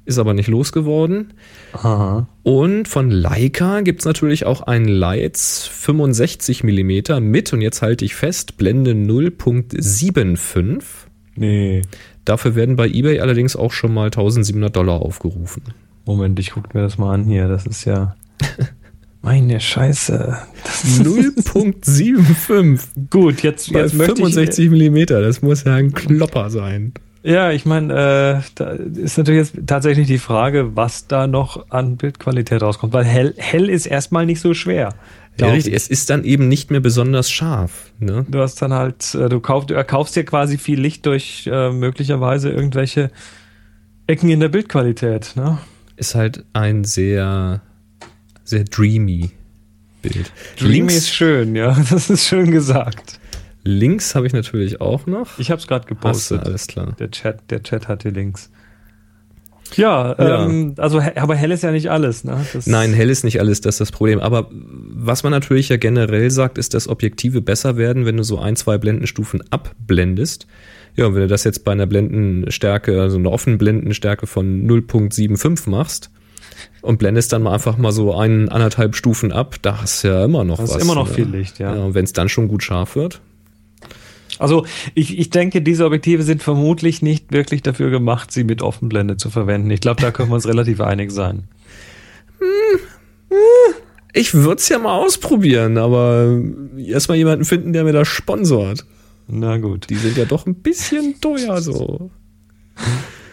Ist aber nicht losgeworden. Aha. Und von Leica gibt's natürlich auch einen Lights 65 mm mit, und jetzt halte ich fest, Blende 0.75. Nee. Dafür werden bei eBay allerdings auch schon mal 1700 Dollar aufgerufen. Moment, ich gucke mir das mal an hier. Das ist ja. <laughs> Meine Scheiße. 0.75 Gut, jetzt, bei jetzt möchte ich. 65 mm, das muss ja ein Klopper sein. Ja, ich meine, äh, da ist natürlich jetzt tatsächlich die Frage, was da noch an Bildqualität rauskommt, weil hell, hell ist erstmal nicht so schwer. Ja, richtig, ich. es ist dann eben nicht mehr besonders scharf. Ne? Du hast dann halt, äh, du kaufst, du erkaufst dir quasi viel Licht durch äh, möglicherweise irgendwelche Ecken in der Bildqualität. Ne? Ist halt ein sehr, sehr dreamy Bild. Dreamy ist links schön, ja, <laughs> das ist schön gesagt. links habe ich natürlich auch noch. Ich habe es gerade gepostet. alles klar. Der Chat, der Chat hat die Links. Ja, Ja. Ähm, also aber hell ist ja nicht alles. Ne? Das, Nein, hell ist nicht alles, das ist das Problem. Aber was man natürlich ja generell sagt, ist, dass Objektive besser werden, wenn du so ein, zwei Blendenstufen abblendest. Ja, und wenn du das jetzt bei einer Blendenstärke, also einer offenen Blendenstärke von 0.75 machst und blendest dann mal einfach mal so ein, anderthalb Stufen ab, da hast du ja immer noch Das was. ist immer noch ne? viel Licht, ja. Ja, und wenn es dann schon gut scharf wird. Also ich, ich denke, diese Objektive sind vermutlich nicht wirklich dafür gemacht, sie mit Offenblende zu verwenden. Ich glaube, da können wir uns relativ einig sein. Ich würde es ja mal ausprobieren, aber erstmal jemanden finden, der mir das sponsort. Na gut. Die sind ja doch ein bisschen teuer so.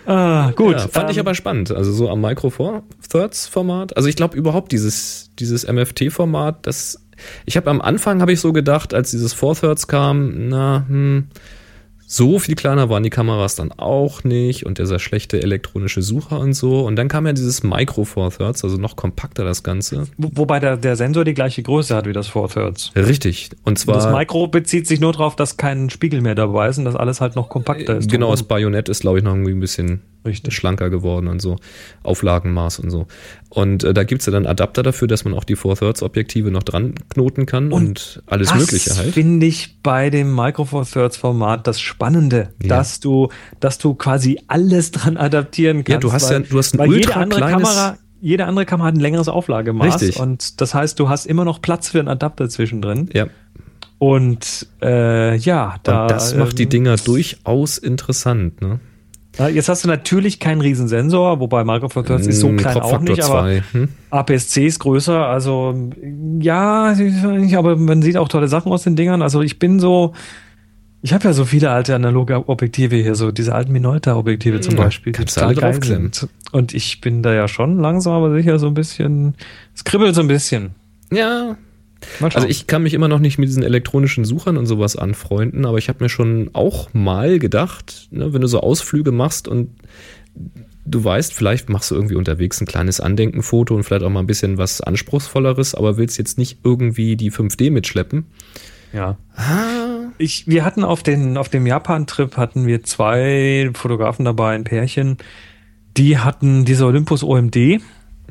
Ah, gut. Ja, fand ich ähm, aber spannend. Also so am Micro Four Thirds Format. Also ich glaube überhaupt dieses, dieses MFT Format, das, ich habe am Anfang habe ich so gedacht, als dieses Four Thirds kam, na, hm, so viel kleiner waren die Kameras dann auch nicht und dieser schlechte elektronische Sucher und so. Und dann kam ja dieses Micro Four Thirds, also noch kompakter das Ganze. wo- wobei der, der Sensor die gleiche Größe hat wie das Four Thirds. Richtig. Und zwar. Das Micro bezieht sich nur darauf, dass kein Spiegel mehr dabei ist und dass alles halt noch kompakter ist. Genau, das. Bajonett ist, glaube ich, noch irgendwie ein bisschen Richtig. schlanker geworden und so. Auflagenmaß und so. Und äh, da gibt's ja dann Adapter dafür, dass man auch die Four Thirds Objektive noch dran knoten kann und, alles das Mögliche halt. finde ich bei dem Micro Four Thirds Format das Spannende, Ja. dass du, dass du quasi alles dran adaptieren kannst. Ja, du hast ja- du hast ein weil jede ultra andere kleines- Kamera, jede andere Kamera hat ein längeres Auflagemaß Richtig. und das heißt, du hast immer noch Platz für einen Adapter zwischendrin. Ja, Und äh, ja, da und das macht die ähm, Dinger durchaus interessant, ne? Ja, Jetzt hast du natürlich keinen Riesensensor, wobei Micro Four Thirds ist so Mm, klein auch nicht, aber hm? APS-C ist größer, also ja, aber man sieht auch tolle Sachen aus den Dingern. Also ich bin so, ich habe ja so viele alte analoge Objektive hier, so diese alten Minolta-Objektive zum Ja, Beispiel, die kannst du total alle geil sind. Und ich bin da ja schon langsam, aber sicher so ein bisschen, es kribbelt so ein bisschen. Ja. Also ich kann mich immer noch nicht mit diesen elektronischen Suchern und sowas anfreunden, aber ich habe mir schon auch mal gedacht, ne, wenn du so Ausflüge machst und du weißt, vielleicht machst du irgendwie unterwegs ein kleines Andenkenfoto und vielleicht auch mal ein bisschen was Anspruchsvolleres, aber willst jetzt nicht irgendwie die 5D mitschleppen. ja. Ah, Ich, wir hatten auf, den, auf dem Japan-Trip hatten wir zwei Fotografen dabei, ein Pärchen, die hatten diese Olympus OMD,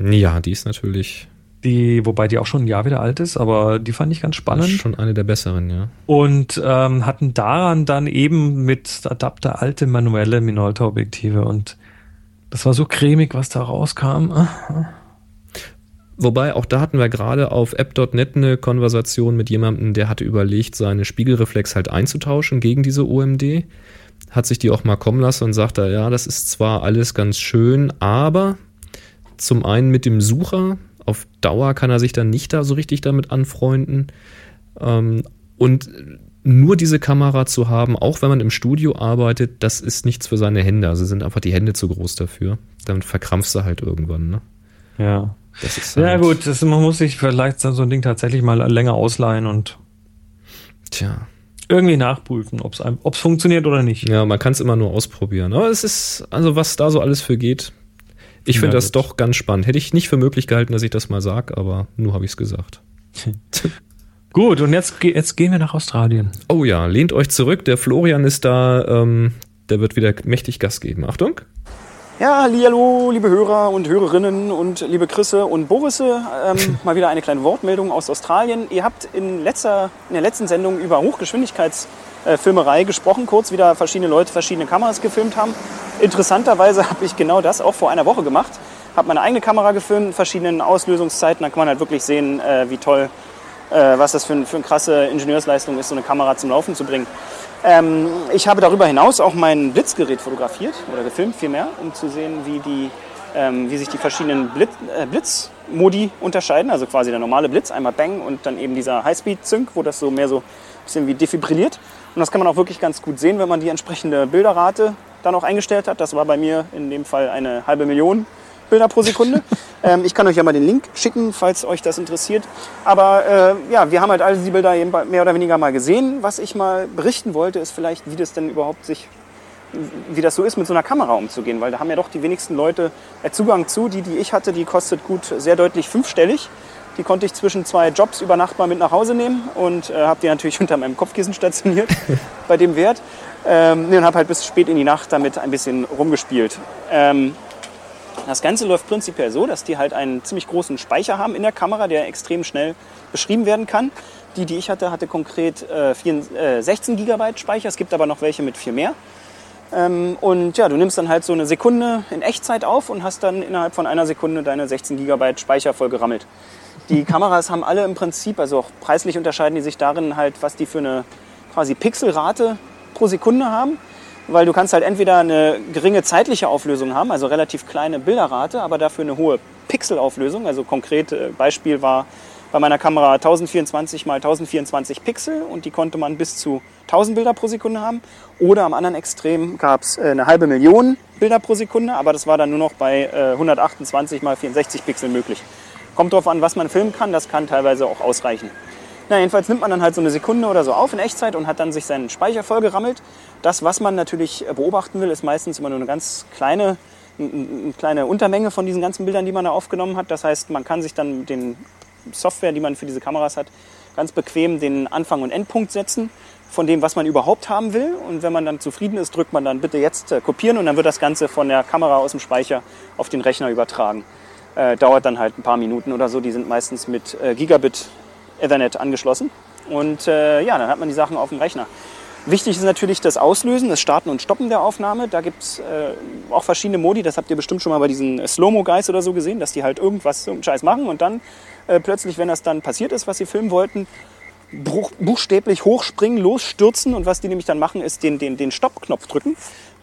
ja, die ist natürlich die, wobei die auch schon ein Jahr wieder alt ist, aber die fand ich ganz spannend. schon eine der besseren, ja. und ähm, hatten daran dann eben mit Adapter alte manuelle Minolta-Objektive und das war so cremig, was da rauskam. Wobei, auch da hatten wir gerade auf app.net eine Konversation mit jemandem, der hatte überlegt, seine Spiegelreflex halt einzutauschen gegen diese OMD. Hat sich die auch mal kommen lassen und sagte, ja, das ist zwar alles ganz schön, aber zum einen mit dem Sucher, auf Dauer kann er sich dann nicht da so richtig damit anfreunden. Ähm, und nur diese Kamera zu haben, auch wenn man im Studio arbeitet, das ist nichts für seine Hände. Also sind einfach die Hände zu groß dafür. Damit verkrampfst du halt irgendwann, ne? Ja. Das ist Ja halt- gut, das, man muss sich vielleicht so ein Ding tatsächlich mal länger ausleihen und Tja. irgendwie nachprüfen, ob es funktioniert oder nicht. Ja, man kann es immer nur ausprobieren. Aber es ist, also was da so alles für geht. Ich finde das doch ganz spannend. Hätte ich nicht für möglich gehalten, dass ich das mal sag, aber nur habe ich es gesagt. <laughs> Gut, und jetzt, jetzt gehen wir nach Australien. Oh ja, lehnt euch zurück. Der Florian ist da. Ähm, der wird wieder mächtig Gas geben. Achtung. Ja, hallo, liebe Hörer und Hörerinnen und liebe Chrisse und Borisse. Ähm, <laughs> mal wieder eine kleine Wortmeldung aus Australien. Ihr habt in, letzter, in der letzten Sendung über Hochgeschwindigkeitsfilmerei gesprochen, kurz wieder verschiedene Leute verschiedene Kameras gefilmt haben. Interessanterweise <laughs> habe ich genau das auch vor einer Woche gemacht. Habe meine eigene Kamera gefilmt, in verschiedenen Auslösungszeiten. Da kann man halt wirklich sehen, äh, wie toll, äh, was das für, ein- für eine krasse Ingenieursleistung ist, so eine Kamera zum Laufen zu bringen. Ähm, ich habe darüber hinaus auch mein Blitzgerät fotografiert oder gefilmt vielmehr, um zu sehen, wie, die, ähm, wie sich die verschiedenen Blitz, äh, Blitzmodi unterscheiden. Also quasi der normale Blitz, einmal Bang und dann eben dieser Highspeed-Sync, wo das so mehr so ein bisschen wie defibrilliert. Und das kann man auch wirklich ganz gut sehen, wenn man die entsprechende Bilderrate dann auch eingestellt hat. Das war bei mir in dem Fall eine halbe Million Bilder pro Sekunde. <laughs> ähm, ich kann euch ja mal den Link schicken, falls euch das interessiert. Aber äh, ja, wir haben halt alle die Bilder eben mehr oder weniger mal gesehen. Was ich mal berichten wollte, ist vielleicht, wie das denn überhaupt sich, wie das so ist, mit so einer Kamera umzugehen. Weil da haben ja doch die wenigsten Leute äh, Zugang zu. Die, die ich hatte, die kostet gut sehr deutlich fünfstellig. Die konnte ich zwischen zwei Jobs über Nacht mal mit nach Hause nehmen und äh, habe die natürlich <laughs> unter meinem Kopfkissen stationiert <laughs> bei dem Wert. Ähm, und habe halt bis spät in die Nacht damit ein bisschen rumgespielt. Ähm, das Ganze läuft prinzipiell so, dass die halt einen ziemlich großen Speicher haben in der Kamera, der extrem schnell beschrieben werden kann. Die, die ich hatte, hatte konkret äh, 4, äh, 16 GB Speicher. Es gibt aber noch welche mit viel mehr. Ähm, und ja, du nimmst dann halt so eine Sekunde in Echtzeit auf und hast dann innerhalb von einer Sekunde deine 16 GB Speicher voll gerammelt. Die <laughs> Kameras haben alle im Prinzip, also auch preislich unterscheiden die sich darin halt, was die für eine quasi Pixelrate pro Sekunde haben. Weil du kannst halt entweder eine geringe zeitliche Auflösung haben, also relativ kleine Bilderrate, aber dafür eine hohe Pixelauflösung. Also konkret äh, Beispiel war bei meiner Kamera 1024 mal 1024 Pixel und die konnte man bis zu 1000 Bilder pro Sekunde haben. Oder am anderen Extrem gab es eine halbe Million Bilder pro Sekunde, aber das war dann nur noch bei äh, 128 mal 64 Pixel möglich. Kommt drauf an, was man filmen kann, das kann teilweise auch ausreichen. Na, jedenfalls nimmt man dann halt so eine Sekunde oder so auf in Echtzeit und hat dann sich seinen Speicher vollgerammelt. Das, was man natürlich äh, beobachten will, ist meistens immer nur eine ganz kleine, eine kleine Untermenge von diesen ganzen Bildern, die man da aufgenommen hat. Das heißt, man kann sich dann den Software, die man für diese Kameras hat, ganz bequem den Anfang- und Endpunkt setzen von dem, was man überhaupt haben will. Und wenn man dann zufrieden ist, drückt man dann bitte jetzt äh, kopieren und dann wird das Ganze von der Kamera aus dem Speicher auf den Rechner übertragen. Äh, dauert dann halt ein paar Minuten oder so. Die sind meistens mit äh, Gigabit Ethernet angeschlossen. Und äh, ja, dann hat man die Sachen auf dem Rechner. Wichtig ist natürlich das Auslösen, das Starten und Stoppen der Aufnahme. Da gibt es äh, auch verschiedene Modi. Das habt ihr bestimmt schon mal bei diesen äh, Slow-Mo-Guys oder so gesehen, dass die halt irgendwas, irgendeinen Scheiß machen und dann äh, plötzlich, wenn das dann passiert ist, was sie filmen wollten, buchstäblich hochspringen, losstürzen und was die nämlich dann machen, ist den, den, den Stopp-Knopf drücken,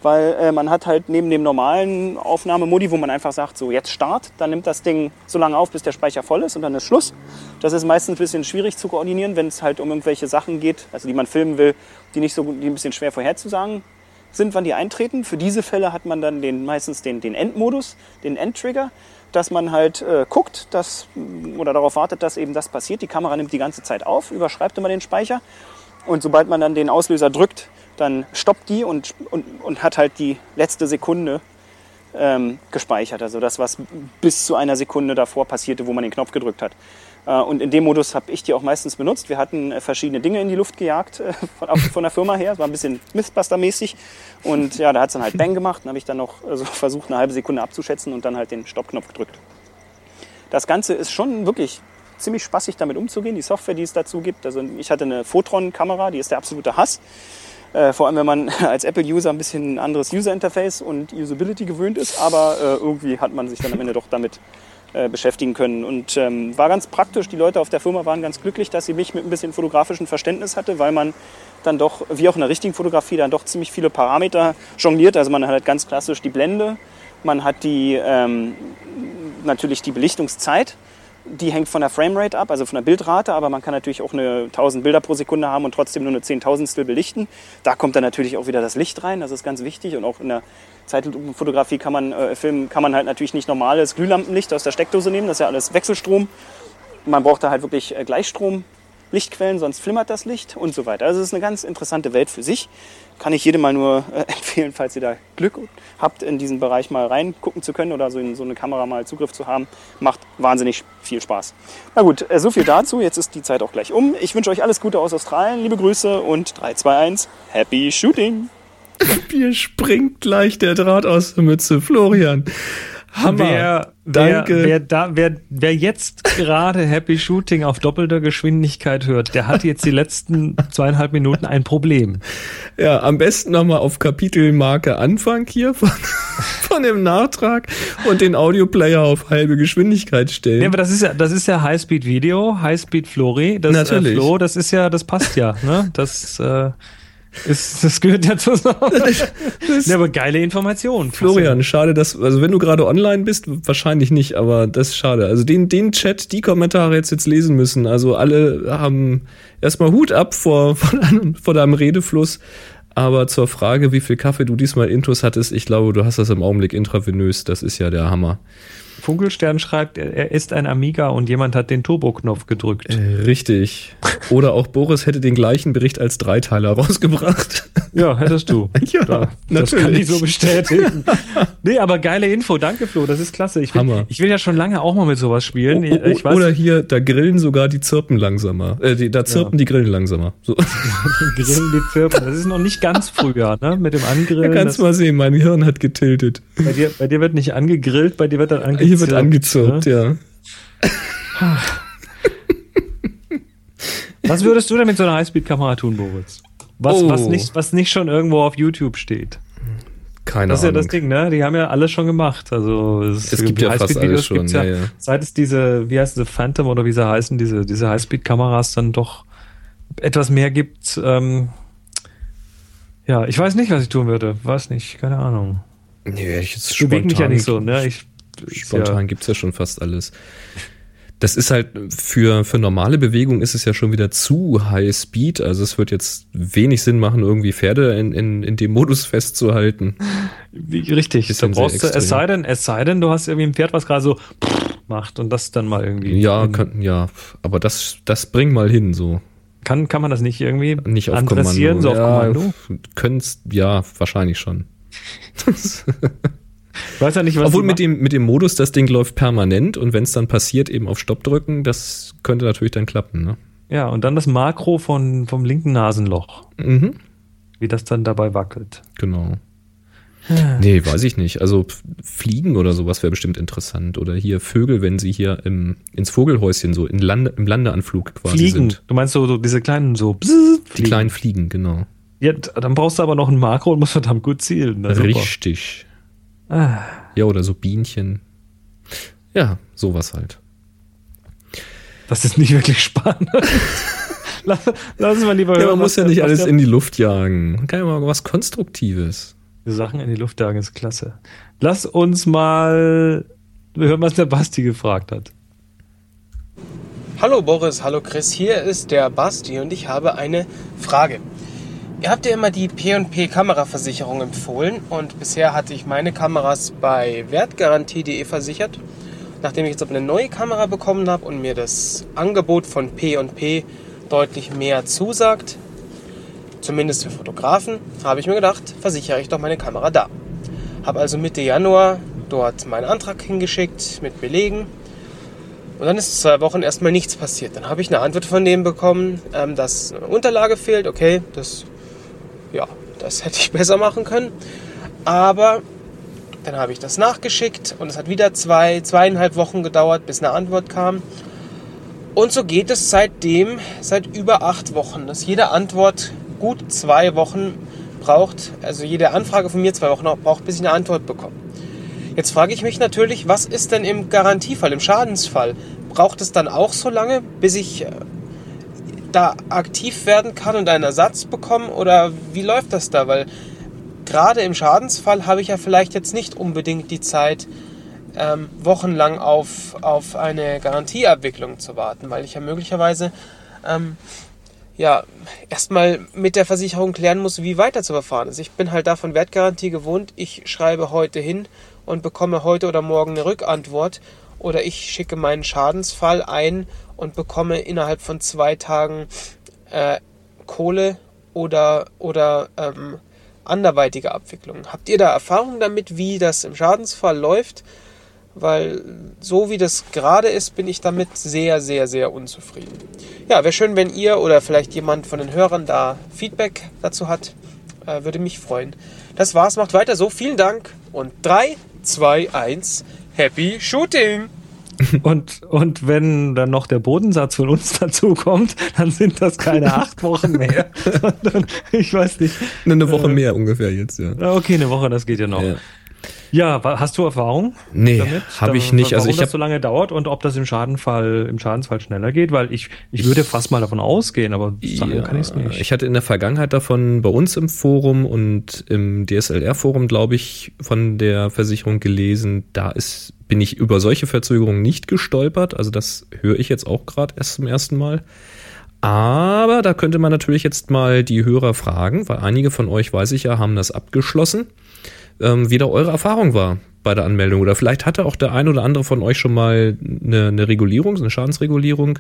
weil äh, man hat halt neben dem normalen Aufnahmemodi, wo man einfach sagt, so jetzt Start, dann nimmt das Ding so lange auf, bis der Speicher voll ist und dann ist Schluss. Das ist meistens ein bisschen schwierig zu koordinieren, wenn es halt um irgendwelche Sachen geht, also die man filmen will, die nicht so die ein bisschen schwer vorherzusagen sind, wann die eintreten. Für diese Fälle hat man dann den, meistens den, den Endmodus, den Endtrigger, dass man halt äh, guckt, dass, oder darauf wartet, dass eben das passiert. Die Kamera nimmt die ganze Zeit auf, überschreibt immer den Speicher und sobald man dann den Auslöser drückt, dann stoppt die und, und, und hat halt die letzte Sekunde ähm, gespeichert. Also das, was bis zu einer Sekunde davor passierte, wo man den Knopf gedrückt hat. Äh, und in dem Modus habe ich die auch meistens benutzt. Wir hatten äh, verschiedene Dinge in die Luft gejagt äh, <laughs> von, von der Firma her. Es war ein bisschen Mythbuster-mäßig. Und ja, da hat es dann halt Bang gemacht. Dann habe ich dann noch also <laughs> versucht, eine halbe Sekunde abzuschätzen und dann halt den Stoppknopf gedrückt. Das Ganze ist schon wirklich ziemlich spaßig damit umzugehen. Die Software, die es dazu gibt. Also ich hatte eine Photon-Kamera, die ist der absolute Hass. Vor allem, wenn man <laughs> als Apple-User ein bisschen anderes User-Interface und Usability gewöhnt ist. Aber irgendwie hat man sich dann am Ende doch damit beschäftigen können. Und ähm, war ganz praktisch. Die Leute auf der Firma waren ganz glücklich, dass sie mich mit ein bisschen fotografischem Verständnis hatte, weil man dann doch, wie auch in der richtigen Fotografie, dann doch ziemlich viele Parameter jongliert. Also man hat halt ganz klassisch die Blende, man hat die, ähm, natürlich die Belichtungszeit die hängt von der Framerate ab, also von der Bildrate, aber man kann natürlich auch eine 1000 Bilder pro Sekunde haben und trotzdem nur eine Zehntausendstel belichten. Da kommt dann natürlich auch wieder das Licht rein, das ist ganz wichtig und auch in der Zeitlupenfotografie kann man äh, filmen, kann man halt natürlich nicht normales Glühlampenlicht aus der Steckdose nehmen, das ist ja alles Wechselstrom. Man braucht da halt wirklich äh, Gleichstrom. Lichtquellen, sonst flimmert das Licht und so weiter. Also es ist eine ganz interessante Welt für sich. Kann ich jedem mal nur <laughs> äh, empfehlen, falls ihr da Glück habt, in diesen Bereich mal reingucken zu können oder so in so eine Kamera mal Zugriff zu haben. Macht wahnsinnig viel Spaß. Na gut, äh, so viel dazu. Jetzt ist die Zeit auch gleich um. Ich wünsche euch alles Gute aus Australien. Liebe Grüße und 3, 2, 1. Happy Shooting! <laughs> Mir springt gleich der Draht aus der Mütze. Florian. Hammer. Wer, Danke. Wer, wer, da, wer, wer jetzt gerade Happy Shooting auf doppelter Geschwindigkeit hört, der hat jetzt die letzten zweieinhalb Minuten ein Problem. Ja, am besten nochmal auf Kapitelmarke Anfang hier von, <laughs> von dem Nachtrag und den Audioplayer auf halbe Geschwindigkeit stellen. Ja, aber das ist ja, das ist ja Highspeed Video, Highspeed Flori, das Natürlich. Äh, Flo, das ist ja, das passt ja, ne? Das, äh, ist, das gehört ja zusammen. <laughs> ja, aber geile Information. Florian, schade, dass, also wenn du gerade online bist, wahrscheinlich nicht, aber das ist schade. Also den, den Chat, die Kommentare jetzt jetzt lesen müssen. Also alle haben erstmal Hut ab vor, <laughs> vor, deinem, vor deinem Redefluss. Aber zur Frage, wie viel Kaffee du diesmal Intus hattest, ich glaube, du hast das im Augenblick intravenös. Das ist ja der Hammer. Funkelstern schreibt, er, er ist ein Amiga und jemand hat den Turbo-Knopf gedrückt. Äh, richtig. <laughs> Oder auch Boris hätte den gleichen Bericht als Dreiteiler rausgebracht. <laughs> Ja, hättest du. <laughs> Ja, da, Das kann ich so bestätigen. nee, aber geile Info. Danke, Flo. Das ist klasse. Ich will, Hammer. ich will ja schon lange auch mal mit sowas spielen. Oh, oh, weiß, oder hier, da grillen sogar die Zirpen langsamer. Äh, die, da zirpen die Grillen langsamer. So. Grillen die Zirpen. Das ist noch nicht ganz früher, ne? Mit dem Da Angrillen. kannst du mal sehen, mein Hirn hat getiltet. bei, dir, bei dir wird nicht angegrillt, bei dir wird dann angezirpt. Hier wird angezirpt, ne? ja. Was würdest du denn mit so einer Highspeed-Kamera tun, Boris? Was, Oh. was, nicht, was nicht schon irgendwo auf YouTube steht. Keine Das ist ja Ahnung. das Ding, ne? Die haben ja alles schon gemacht. Also es, Es gibt ja fast alles schon, ja, ja. Seit es diese, wie heißt sie, Phantom oder wie sie heißen, diese, diese Highspeed-Kameras dann doch etwas mehr gibt. Ähm, ja, ich weiß nicht, was ich tun würde. Weiß nicht, keine Ahnung. Nee, ich jetzt bewege mich ja nicht so, ne? Ich, Spontan ja, gibt's ja schon fast alles. Das ist halt für, für normale Bewegung ist es ja schon wieder zu high speed. Also es wird jetzt wenig Sinn machen, irgendwie Pferde in, in, in dem Modus festzuhalten. richtig. Da brauchst du, extrem. es sei denn, es sei denn, du hast irgendwie ein Pferd, was gerade so macht und das dann mal irgendwie. Ja, kann, ja, aber das, das bring mal hin, so. kann, kann man das nicht irgendwie Nicht auf Kommando. so auf ja, Kommando? Könnt's, ja, wahrscheinlich schon. <laughs> Weiß ja nicht, was Obwohl mit dem, mit dem Modus, das Ding läuft permanent und wenn es dann passiert, eben auf Stopp drücken, das könnte natürlich dann klappen, ne? Ja, und dann das Makro von, vom linken Nasenloch, Mhm. wie das dann dabei wackelt. Genau. Nee, weiß ich nicht. Also Fliegen oder sowas wäre bestimmt interessant. Oder hier Vögel, wenn sie hier im, ins Vogelhäuschen so in Lande, im Landeanflug quasi Fliegen. sind. Du meinst so, so diese kleinen so bzzz, Die Fliegen. kleinen Fliegen, genau. Ja, dann brauchst du aber noch ein Makro und musst verdammt gut zielen. Na. Richtig. Ah, Ja, oder so Bienchen. Ja, sowas halt. das ist nicht wirklich spannend. <laughs> lass, lass uns mal lieber Ja, hören, man muss ja nicht alles in die Luft jagen. Man kann ja mal was Konstruktives. Sachen in die Luft jagen, ist klasse. Lass uns mal hören, was der Basti gefragt hat. Hallo Boris, hallo Chris, hier ist der Basti und ich habe eine Frage. Ihr habt ja immer die P&P Kameraversicherung empfohlen und bisher hatte ich meine Kameras bei wertgarantie.de versichert. Nachdem ich jetzt aber eine neue Kamera bekommen habe und mir das Angebot von P&P deutlich mehr zusagt, zumindest für Fotografen, habe ich mir gedacht, versichere ich doch meine Kamera da. Habe also Mitte Januar dort meinen Antrag hingeschickt mit Belegen und dann ist zwei Wochen erstmal nichts passiert. Dann habe ich eine Antwort von dem bekommen, ähm, dass eine Unterlage fehlt. Okay, das, ja, das hätte ich <laughs> besser machen können. Aber dann habe ich das nachgeschickt und es hat wieder zwei, zweieinhalb Wochen gedauert, bis eine Antwort kam. Und so geht es seitdem, seit über acht Wochen, dass jede Antwort gut zwei Wochen braucht, also jede Anfrage von mir zwei Wochen auch braucht, bis ich eine Antwort bekomme. Jetzt frage ich mich natürlich, was ist denn im Garantiefall, im Schadensfall? Braucht es dann auch so lange, bis ich äh, da aktiv werden kann und einen Ersatz bekomme? Oder wie läuft das da? Weil gerade im Schadensfall habe ich ja vielleicht jetzt nicht unbedingt die Zeit, ähm, wochenlang auf, auf eine Garantieabwicklung zu warten, weil ich ja möglicherweise ähm, ja, erstmal mit der Versicherung klären muss, wie weiter zu verfahren ist. Ich bin halt davon Wertgarantie gewohnt. Ich schreibe heute hin und bekomme heute oder morgen eine Rückantwort oder ich schicke meinen Schadensfall ein und bekomme innerhalb von zwei Tagen äh, Kohle oder, oder ähm, anderweitige Abwicklung. Habt ihr da Erfahrung damit, wie das im Schadensfall läuft? Weil so wie das gerade ist, bin ich damit sehr, sehr, sehr unzufrieden. Ja, wäre schön, wenn ihr oder vielleicht jemand von den Hörern da Feedback dazu hat. Äh, würde mich freuen. Das war's, macht weiter so. Vielen Dank und 3, 2, 1, Happy Shooting! <laughs> Und, und wenn dann noch der Bodensatz von uns <laughs> dazu kommt, dann sind das keine <laughs> acht Wochen mehr, sondern ich weiß nicht. Eine Woche äh, mehr ungefähr jetzt, ja. Okay, eine Woche, das geht ja noch. Ja. Ja, hast du Erfahrung? Nee, habe ich nicht. Warum also ich das so lange dauert und ob das im Schadenfall, im Schadensfall schneller geht, weil ich, ich würde fast mal davon ausgehen, aber sagen ja, kann ich es nicht. Ich hatte in der Vergangenheit davon bei uns im Forum und im DSLR-Forum, glaube ich, von der Versicherung gelesen. Da ist, bin ich über solche Verzögerungen nicht gestolpert. Also das höre ich jetzt auch gerade erst zum ersten Mal. Aber da könnte man natürlich jetzt mal die Hörer fragen, weil einige von euch, weiß ich ja, haben das abgeschlossen ähm, wie da eure Erfahrung war bei der Anmeldung. Oder vielleicht hatte auch der ein oder andere von euch schon mal eine, eine Regulierung, eine Schadensregulierung.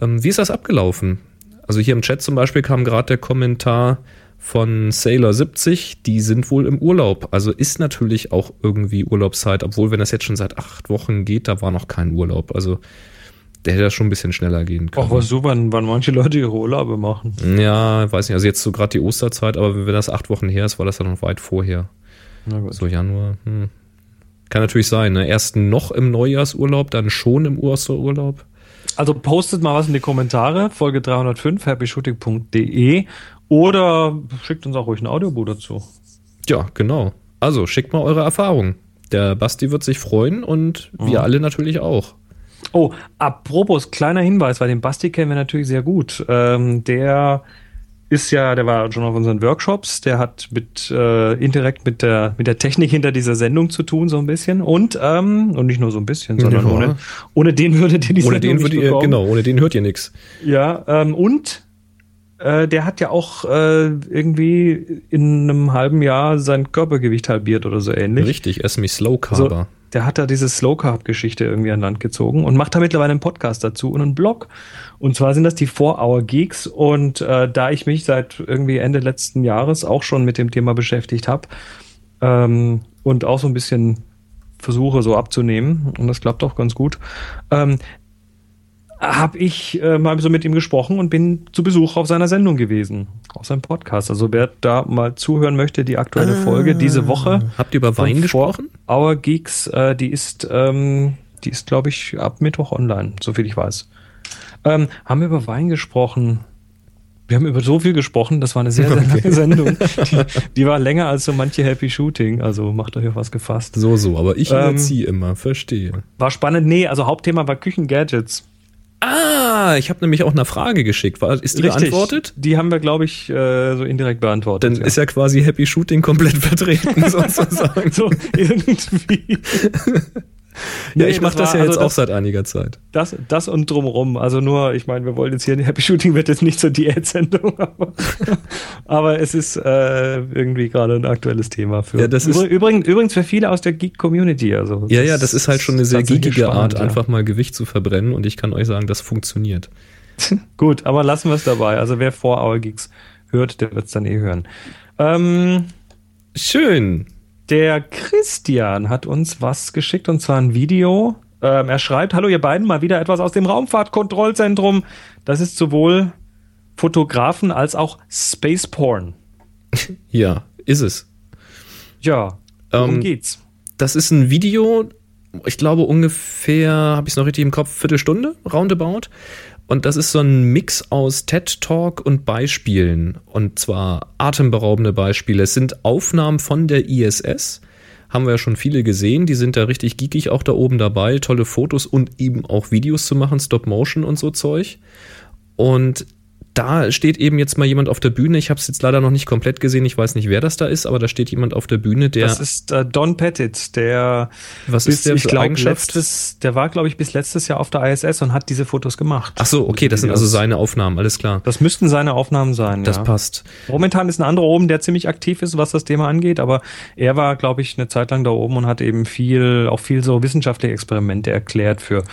Ähm, wie ist das abgelaufen? Also hier im Chat zum Beispiel kam gerade der Kommentar von Sailor70, die sind wohl im Urlaub. Also ist natürlich auch irgendwie Urlaubszeit, obwohl wenn das jetzt schon seit acht Wochen geht, da war noch kein Urlaub. Also der hätte ja schon ein bisschen schneller gehen können. Ach, was so, wann, wann manche Leute ihre Urlaube machen. Ja, weiß nicht. Also jetzt so gerade die Osterzeit, aber wenn das acht Wochen her ist, war das ja noch weit vorher. So Januar. Hm. Kann natürlich sein, ne? Erst noch im Neujahrsurlaub, dann schon im Osterurlaub. Also postet mal was in die Kommentare, Folge 305, happyshooting.de oder schickt uns auch ruhig ein Audiobuch dazu. Ja, genau. Also schickt mal eure Erfahrungen. Der Basti wird sich freuen und wir mhm. alle natürlich auch. Oh, apropos, kleiner Hinweis, weil den Basti kennen wir natürlich sehr gut. Ähm, der ist ja, der war schon auf unseren Workshops, der hat mit äh, indirekt mit der mit der Technik hinter dieser Sendung zu tun so ein bisschen und ähm, und nicht nur so ein bisschen, sondern ja. ohne ohne den würdet ihr die ohne Sendung den nicht ihr, genau, ohne den hört ihr nichts. Ja, ähm, und äh, der hat ja auch äh, irgendwie in einem halben Jahr sein Körpergewicht halbiert oder so ähnlich. Richtig, er ist mich Slow Carber. Also, der hat da diese Slow Carb Geschichte irgendwie an Land gezogen und macht da mittlerweile einen Podcast dazu und einen Blog. Und zwar sind das die 4-Hour Geeks und äh, da ich mich seit irgendwie Ende letzten Jahres auch schon mit dem Thema beschäftigt habe ähm, und auch so ein bisschen versuche so abzunehmen und das klappt auch ganz gut, ähm, habe ich äh, mal so mit ihm gesprochen und bin zu Besuch auf seiner Sendung gewesen, auf seinem Podcast. Also wer da mal zuhören möchte, die aktuelle ah, Folge diese Woche. Habt ihr über Wein gesprochen? Our Geeks, äh, die ist, ähm, die ist, glaube ich, ab Mittwoch online, soviel ich weiß. Ähm, haben wir über Wein gesprochen? Wir haben über so viel gesprochen, das war eine sehr, sehr lange Sendung. Die, die, war länger als so manche Happy Shooting, also macht euch auf was gefasst. So, so, aber ich ähm, immer, verstehe. War spannend, nee, also Hauptthema war Küchengadgets. Ah, ich habe nämlich auch eine Frage geschickt. War, ist die Richtig. beantwortet? Die haben wir, glaube ich, äh, so indirekt beantwortet. Dann ja. ist ja quasi Happy Shooting komplett <laughs> vertreten, <laughs> sozusagen. so irgendwie. <laughs> ja, nee, ich mache das, das, ja also jetzt auch seit einiger Zeit. Das, das und drumherum. Also nur, ich meine, wir wollen jetzt hier, Happy Shooting wird jetzt nicht zur Diätsendung, <laughs> aber, aber es ist äh, irgendwie gerade ein aktuelles Thema für. Ja, das ist übrigens, übrigens für viele aus der Geek-Community. Also ja, ja, das ist halt schon eine sehr geekige Art, ja. einfach mal Gewicht zu verbrennen und ich kann euch sagen, das funktioniert. <laughs> Gut, aber lassen wir es dabei. Also wer vor Our Geeks hört, der wird es dann eh hören. Ähm, Schön. Der Christian hat uns was geschickt und zwar ein Video. Ähm, er schreibt: Hallo, ihr beiden, mal wieder etwas aus dem Raumfahrtkontrollzentrum. Das ist sowohl Fotografen als auch Space Porn. <laughs> Ja, ist es. Ja, worum ähm, geht's? Das ist ein Video, ich glaube ungefähr, habe ich es noch richtig im Kopf, Viertelstunde, roundabout. Und das ist so ein Mix aus TED Talk und Beispielen. Und zwar atemberaubende Beispiele. Es sind Aufnahmen von der ISS. Haben wir ja schon viele gesehen. Die sind da richtig geekig auch da oben dabei. Tolle Fotos und eben auch Videos zu machen, Stop Motion und so Zeug. Und da steht eben jetzt mal jemand auf der Bühne. Ich habe es jetzt leider noch nicht komplett gesehen. Ich weiß nicht, wer das da ist, aber da steht jemand auf der Bühne, der. Das ist äh, Don Pettit, der. Was bis, ist der ich für glaub, Eigenschaft? letztes, Der war, glaube ich, bis letztes Jahr auf der ISS und hat diese Fotos gemacht. Ach so, okay, das sind also seine Aufnahmen, alles klar. Das müssten seine Aufnahmen sein. Das ja. passt. Momentan ist ein anderer oben, der ziemlich aktiv ist, was das Thema angeht, aber er war, glaube ich, eine Zeit lang da oben und hat eben viel, auch viel so wissenschaftliche Experimente erklärt für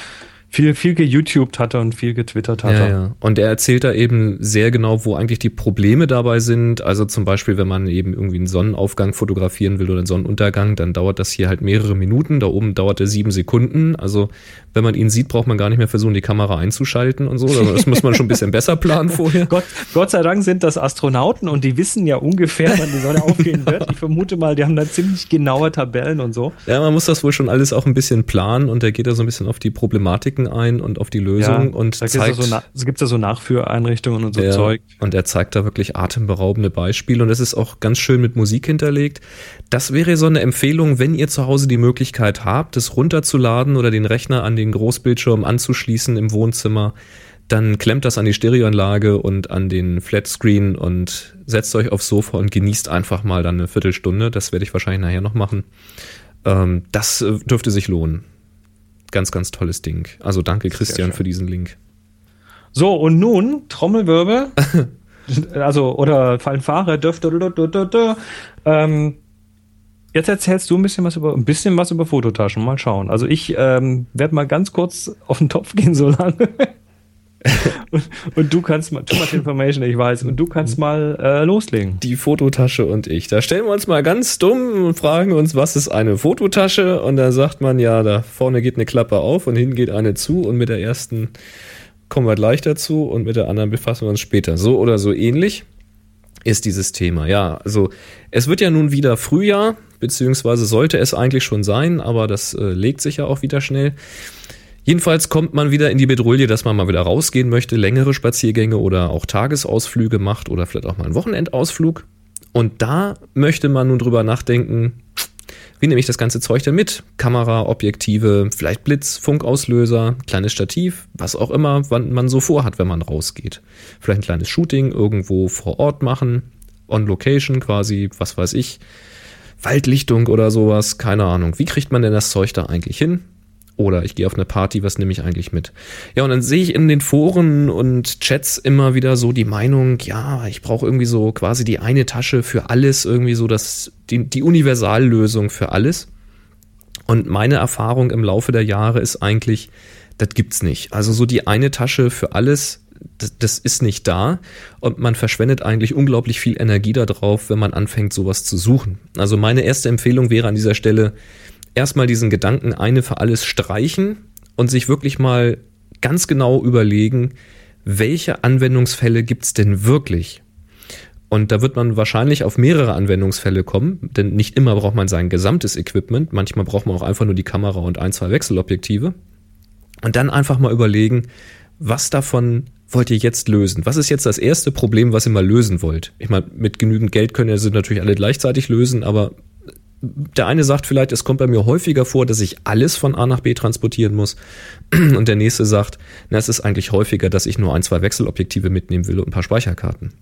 viel, viel geYouTubed hatte und viel getwittert hatte. Ja, ja. Und er erzählt da eben sehr genau, wo eigentlich die Probleme dabei sind. Also zum Beispiel, wenn man eben irgendwie einen Sonnenaufgang fotografieren will oder einen Sonnenuntergang, dann dauert das hier halt mehrere Minuten. Da oben dauert er sieben Sekunden. Also wenn man ihn sieht, braucht man gar nicht mehr versuchen, die Kamera einzuschalten und so. Also das muss man schon ein bisschen besser planen vorher. <laughs> Gott, Gott sei Dank sind das Astronauten und die wissen ja ungefähr, wann die Sonne aufgehen wird. Ich vermute mal, die haben da ziemlich genaue Tabellen und so. Ja, man muss das wohl schon alles auch ein bisschen planen und er geht da so ein bisschen auf die Problematiken ein und auf die Lösung und da zeigt. Gibt's ja so, gibt's ja so Nachführeinrichtungen und so Ja, Zeug. Und er zeigt da wirklich atemberaubende Beispiele und es ist auch ganz schön mit Musik hinterlegt. Das wäre so eine Empfehlung, wenn ihr zu Hause die Möglichkeit habt, es runterzuladen oder den Rechner an den Großbildschirm anzuschließen im Wohnzimmer, dann klemmt das an die Stereoanlage und an den Flatscreen und setzt euch aufs Sofa und genießt einfach mal dann eine Viertelstunde. Das werde ich wahrscheinlich nachher noch machen. Ähm, das äh, dürfte sich lohnen. Ganz, ganz tolles Ding. Also danke Christian für diesen Link. So, und nun Trommelwirbel. <laughs> also, oder Fanfare. Döf, dö, dö, dö, dö, dö. Ähm, jetzt erzählst du ein bisschen was über ein bisschen was über Fototaschen. Mal schauen. Also ich ähm, werde mal ganz kurz auf den Topf gehen so lange. <laughs> und, und du kannst mal, too much information, ich weiß, und du kannst mal äh, loslegen. Die Fototasche und ich. Da stellen wir uns mal ganz dumm und fragen uns, was ist eine Fototasche? Und da sagt man, ja, da vorne geht eine Klappe auf und hinten geht eine zu und mit der ersten kommen wir gleich dazu und mit der anderen befassen wir uns später. So oder so ähnlich ist dieses Thema. Ja, also es wird ja nun wieder Frühjahr, beziehungsweise sollte es eigentlich schon sein, aber das äh, legt sich ja auch wieder schnell. Jedenfalls kommt man wieder in die Bedrohung, dass man mal wieder rausgehen möchte, längere Spaziergänge oder auch Tagesausflüge macht oder vielleicht auch mal einen Wochenendausflug. Und da möchte man nun drüber nachdenken, wie nehme ich das ganze Zeug denn mit? Kamera, Objektive, vielleicht Blitz, Funkauslöser, kleines Stativ, was auch immer wann man so vorhat, wenn man rausgeht. Vielleicht ein kleines Shooting irgendwo vor Ort machen, on location quasi, was weiß ich, Waldlichtung oder sowas, keine Ahnung. Wie kriegt man denn das Zeug da eigentlich hin? Oder ich gehe auf eine Party, was nehme ich eigentlich mit? Ja, und dann sehe ich in den Foren und Chats immer wieder so die Meinung, ja, ich brauche irgendwie so quasi die eine Tasche für alles, irgendwie so das, die, die Universallösung für alles. Und meine Erfahrung im Laufe der Jahre ist eigentlich, das gibt's nicht. Also so die eine Tasche für alles, das, das ist nicht da und man verschwendet eigentlich unglaublich viel Energie darauf, wenn man anfängt, sowas zu suchen. Also meine erste Empfehlung wäre an dieser Stelle, erstmal diesen Gedanken eine für alles streichen und sich wirklich mal ganz genau überlegen, welche Anwendungsfälle gibt's denn wirklich? Und da wird man wahrscheinlich auf mehrere Anwendungsfälle kommen, denn nicht immer braucht man sein gesamtes Equipment, manchmal braucht man auch einfach nur die Kamera und ein, zwei Wechselobjektive. Und dann einfach mal überlegen, was davon wollt ihr jetzt lösen? Was ist jetzt das erste Problem, was ihr mal lösen wollt? Ich meine, mit genügend Geld können ihr sie natürlich alle gleichzeitig lösen, aber der eine sagt vielleicht, es kommt bei mir häufiger vor, dass ich alles von A nach B transportieren muss. <clears throat> Und der nächste sagt, na, es ist eigentlich häufiger, dass ich nur ein, zwei Wechselobjektive mitnehmen will und ein paar Speicherkarten.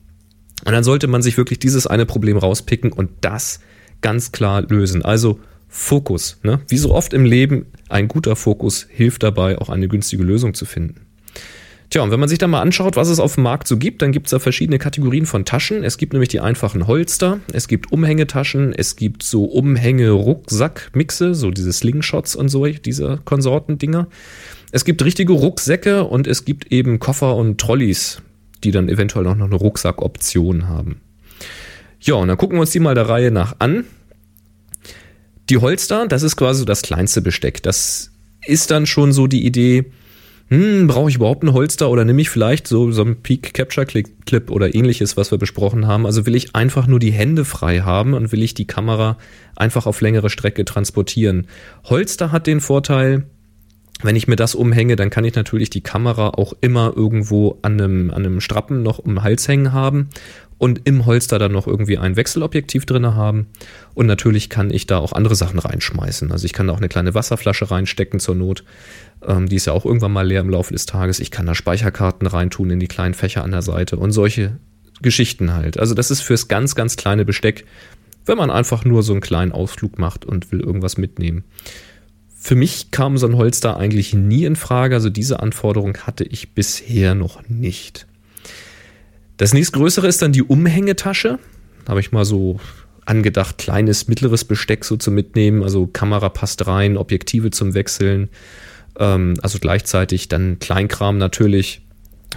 Und dann sollte man sich wirklich dieses eine Problem rauspicken und das ganz klar lösen. Also Fokus. Ne? Wie so oft im Leben, ein guter Fokus hilft dabei, auch eine günstige Lösung zu finden. Tja, und wenn man sich da mal anschaut, was es auf dem Markt so gibt, dann gibt es da verschiedene Kategorien von Taschen. Es gibt nämlich die einfachen Holster, es gibt Umhängetaschen, es gibt so Umhänge-Rucksack-Mixe, so diese Slingshots und so, diese Konsortendinger. Es gibt richtige Rucksäcke und es gibt eben Koffer und Trolleys, die dann eventuell auch noch eine Rucksackoption haben. Ja, und dann gucken wir uns die mal der Reihe nach an. Die Holster, das ist quasi so das kleinste Besteck. Das ist dann schon so die Idee, hm, brauche ich überhaupt ein Holster oder nehme ich vielleicht so, so einen Peak Capture Clip oder ähnliches, was wir besprochen haben. Also will ich einfach nur die Hände frei haben und will ich die Kamera einfach auf längere Strecke transportieren. Holster hat den Vorteil, Wenn ich mir das umhänge, dann kann ich natürlich die Kamera auch immer irgendwo an einem, an einem Strappen noch um den Hals hängen haben und im Holster dann noch irgendwie ein Wechselobjektiv drin haben. Und natürlich kann ich da auch andere Sachen reinschmeißen. Also ich kann da auch eine kleine Wasserflasche reinstecken zur Not. Ähm, die ist ja auch irgendwann mal leer im Laufe des Tages. Ich kann da Speicherkarten reintun in die kleinen Fächer an der Seite und solche Geschichten halt. Also das ist fürs ganz, ganz kleine Besteck, wenn man einfach nur so einen kleinen Ausflug macht und will irgendwas mitnehmen. Für mich kam so ein Holster eigentlich nie in Frage. Also diese Anforderung hatte ich bisher noch nicht. Das nächstgrößere ist dann die Umhängetasche. Da habe ich mal so angedacht, kleines, mittleres Besteck so zu mitnehmen. Also Kamera passt rein, Objektive zum Wechseln. Ähm, also gleichzeitig dann Kleinkram natürlich.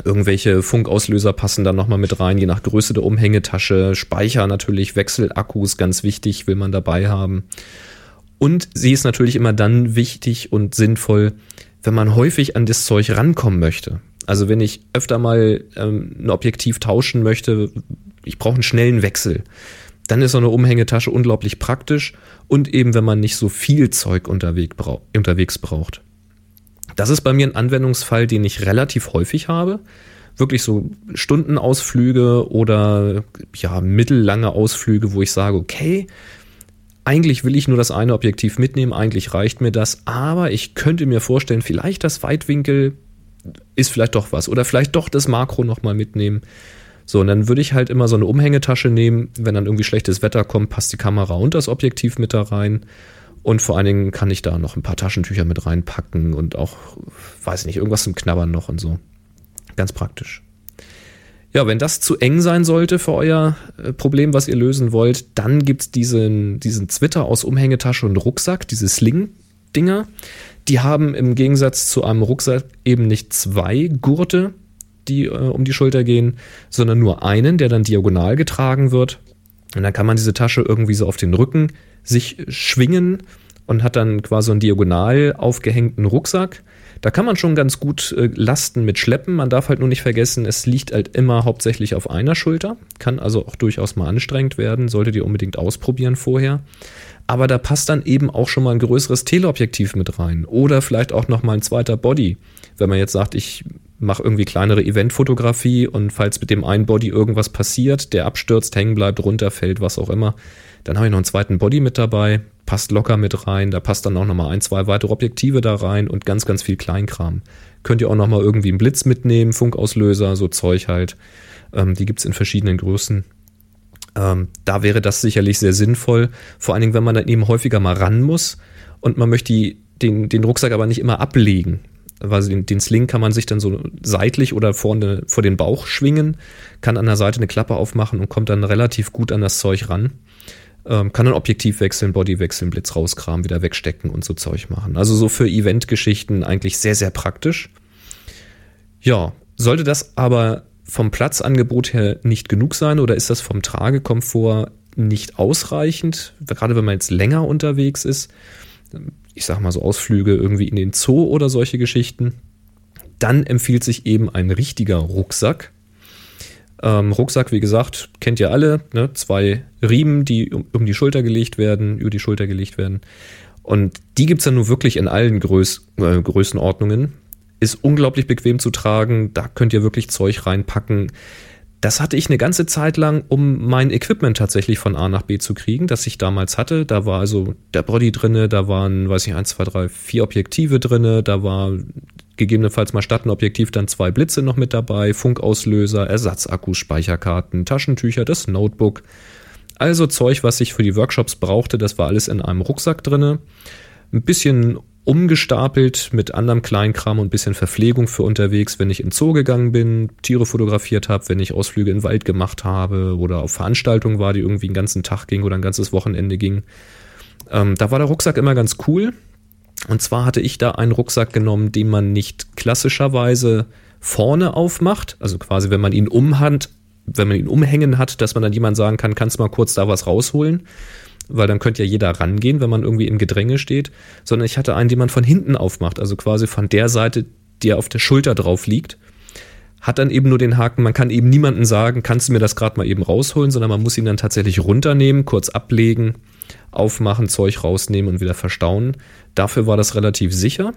Irgendwelche Funkauslöser passen dann nochmal mit rein, je nach Größe der Umhängetasche. Speicher natürlich, Wechselakkus, ganz wichtig, will man dabei haben. Und sie ist natürlich immer dann wichtig und sinnvoll, wenn man häufig an das Zeug rankommen möchte. Also wenn ich öfter mal ähm, ein Objektiv tauschen möchte, ich brauche einen schnellen Wechsel, dann ist so eine Umhängetasche unglaublich praktisch und eben wenn man nicht so viel Zeug unterwegs braucht. Das ist bei mir ein Anwendungsfall, den ich relativ häufig habe. Wirklich so Stundenausflüge oder ja, mittellange Ausflüge, wo ich sage, okay, eigentlich will ich nur das eine Objektiv mitnehmen, eigentlich reicht mir das, aber ich könnte mir vorstellen, vielleicht das Weitwinkel ist vielleicht doch was. Oder vielleicht doch das Makro nochmal mitnehmen. So, und dann würde ich halt immer so eine Umhängetasche nehmen. Wenn dann irgendwie schlechtes Wetter kommt, passt die Kamera und das Objektiv mit da rein. Und vor allen Dingen kann ich da noch ein paar Taschentücher mit reinpacken und auch, weiß ich nicht, irgendwas zum Knabbern noch und so. Ganz praktisch. Ja, wenn das zu eng sein sollte für euer äh, Problem, was ihr lösen wollt, dann gibt's diesen, diesen Zwitter aus Umhängetasche und Rucksack, diese Sling-Dinger. Die haben im Gegensatz zu einem Rucksack eben nicht zwei Gurte, die äh, um die Schulter gehen, sondern nur einen, der dann diagonal getragen wird. Und dann kann man diese Tasche irgendwie so auf den Rücken sich schwingen und hat dann quasi einen diagonal aufgehängten Rucksack. Da kann man schon ganz gut äh, Lasten mit schleppen. Man darf halt nur nicht vergessen, es liegt halt immer hauptsächlich auf einer Schulter. Kann also auch durchaus mal anstrengend werden. Solltet ihr unbedingt ausprobieren vorher. Aber da passt dann eben auch schon mal ein größeres Teleobjektiv mit rein. Oder vielleicht auch noch mal ein zweiter Body. Wenn man jetzt sagt, ich mache irgendwie kleinere Eventfotografie und falls mit dem einen Body irgendwas passiert, der abstürzt, hängen bleibt, runterfällt, was auch immer, dann habe ich noch einen zweiten Body mit dabei, passt locker mit rein, da passt dann auch nochmal ein, zwei weitere Objektive da rein und ganz, ganz viel Kleinkram. Könnt ihr auch nochmal irgendwie einen Blitz mitnehmen, Funkauslöser, so Zeug halt. Ähm, die gibt's in verschiedenen Größen. Ähm, da wäre das sicherlich sehr sinnvoll, vor allen Dingen, wenn man dann eben häufiger mal ran muss und man möchte die, den, den Rucksack aber nicht immer ablegen. Also den, den Sling kann man sich dann so seitlich oder vorne vor den Bauch schwingen, kann an der Seite eine Klappe aufmachen und kommt dann relativ gut an das Zeug ran. Ähm, kann dann Objektiv wechseln, Body wechseln, Blitz rauskramen, wieder wegstecken und so Zeug machen. Also so für Eventgeschichten eigentlich sehr, sehr praktisch. Ja, sollte das aber vom Platzangebot her nicht genug sein oder ist das vom Tragekomfort nicht ausreichend, gerade wenn man jetzt länger unterwegs ist? Ich sag mal so Ausflüge irgendwie in den Zoo oder solche Geschichten. Dann empfiehlt sich eben ein richtiger Rucksack. Ähm, Rucksack, wie gesagt, kennt ihr alle, ne? zwei Riemen, die um, um, die Schulter gelegt werden, über die Schulter gelegt werden. Und die gibt es dann nur wirklich in allen Größ äh, Größenordnungen. Ist unglaublich bequem zu tragen, da könnt ihr wirklich Zeug reinpacken. Das hatte ich eine ganze Zeit lang, um mein Equipment tatsächlich von A nach B zu kriegen, das ich damals hatte. Da war also der Body drinne, da waren, weiß ich, eins, zwei, drei, vier Objektive drinne, da war gegebenenfalls mal statt ein Objektiv dann zwei Blitze noch mit dabei, Funkauslöser, Ersatzakkus, Speicherkarten, Taschentücher, das Notebook. Also Zeug, was ich für die Workshops brauchte, das war alles in einem Rucksack drinne. Ein bisschen umgestapelt mit anderem Kleinkram und ein bisschen Verpflegung für unterwegs, wenn ich in Zoo gegangen bin, Tiere fotografiert habe, wenn ich Ausflüge in den Wald gemacht habe oder auf Veranstaltungen war, die irgendwie einen ganzen Tag ging oder ein ganzes Wochenende ging. Ähm, da war der Rucksack immer ganz cool. Und zwar hatte ich da einen Rucksack genommen, den man nicht klassischerweise vorne aufmacht, also quasi wenn man ihn umhand, wenn man ihn umhängen hat, dass man dann jemand sagen kann, kannst du mal kurz da was rausholen, weil dann könnte ja jeder rangehen, wenn man irgendwie im Gedränge steht, sondern ich hatte einen, den man von hinten aufmacht, also quasi von der Seite, die auf der Schulter drauf liegt. Hat dann eben nur den Haken, man kann eben niemanden sagen, kannst du mir das gerade mal eben rausholen, sondern man muss ihn dann tatsächlich runternehmen, kurz ablegen, aufmachen, Zeug rausnehmen und wieder verstauen. Dafür war das relativ sicher.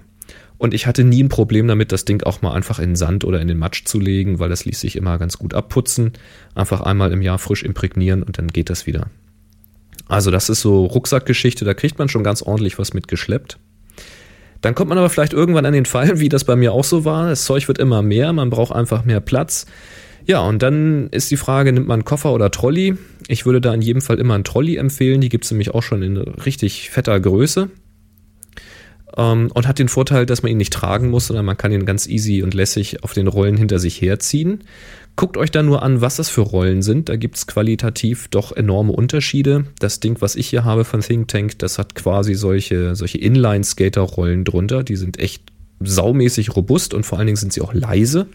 Und ich hatte nie ein Problem damit, das Ding auch mal einfach in Sand oder in den Matsch zu legen, weil das ließ sich immer ganz gut abputzen. Einfach einmal im Jahr frisch imprägnieren und dann geht das wieder. Also das ist so Rucksackgeschichte, da kriegt man schon ganz ordentlich was mitgeschleppt. Dann kommt man aber vielleicht irgendwann an den Fall, wie das bei mir auch so war. Das Zeug wird immer mehr, man braucht einfach mehr Platz. Ja, und dann ist die Frage, nimmt man Koffer oder Trolley? Ich würde da in jedem Fall immer einen Trolley empfehlen. Die gibt es nämlich auch schon in richtig fetter Größe. Ähm, und hat den Vorteil, dass man ihn nicht tragen muss, sondern man kann ihn ganz easy und lässig auf den Rollen hinter sich herziehen. Guckt euch da nur an, was das für Rollen sind. Da gibt's qualitativ doch enorme Unterschiede. Das Ding, was ich hier habe von Think Tank, das hat quasi solche, solche Inline-Skater-Rollen drunter. Die sind echt saumäßig robust und vor allen Dingen sind sie auch leise.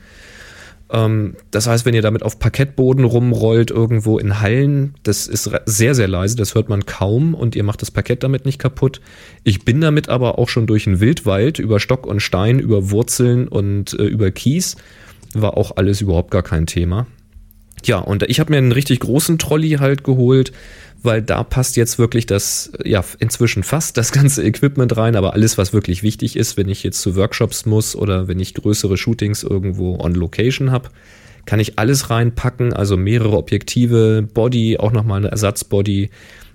Ähm, das heißt, wenn ihr damit auf Parkettboden rumrollt, irgendwo in Hallen, das ist sehr, sehr leise, das hört man kaum und ihr macht das Parkett damit nicht kaputt. Ich bin damit aber auch schon durch einen Wildwald, über Stock und Stein, über Wurzeln und äh, über Kies war auch alles überhaupt gar kein Thema. Ja, und ich habe mir einen richtig großen Trolley halt geholt, weil da passt jetzt wirklich das, ja, inzwischen fast das ganze Equipment rein, aber alles, was wirklich wichtig ist, wenn ich jetzt zu Workshops muss oder wenn ich größere Shootings irgendwo on Location habe, kann ich alles reinpacken, also mehrere Objektive, Body, auch nochmal eine Ersatzbody.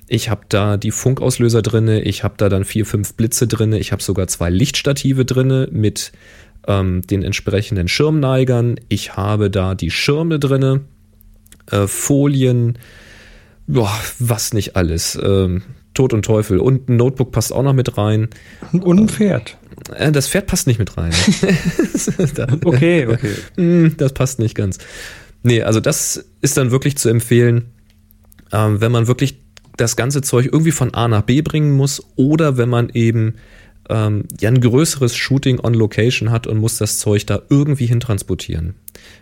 Ich habe da die Funkauslöser drinne, ich habe da dann vier, fünf Blitze drinne, ich habe sogar zwei Lichtstative drinne mit ähm, den entsprechenden Schirmneigern. Ich habe da die Schirme drinne, äh, Folien, boah, was nicht alles. Ähm, Tod und Teufel. Und ein Notebook passt auch noch mit rein. Und ein Pferd. Äh, das Pferd passt nicht mit rein. <laughs> <laughs> okay, okay. Hm, das passt nicht ganz. Nee, also das ist dann wirklich zu empfehlen, ähm, wenn man wirklich das ganze Zeug irgendwie von A nach B bringen muss oder wenn man eben ähm, ja ein größeres Shooting on Location hat und muss das Zeug da irgendwie hin transportieren.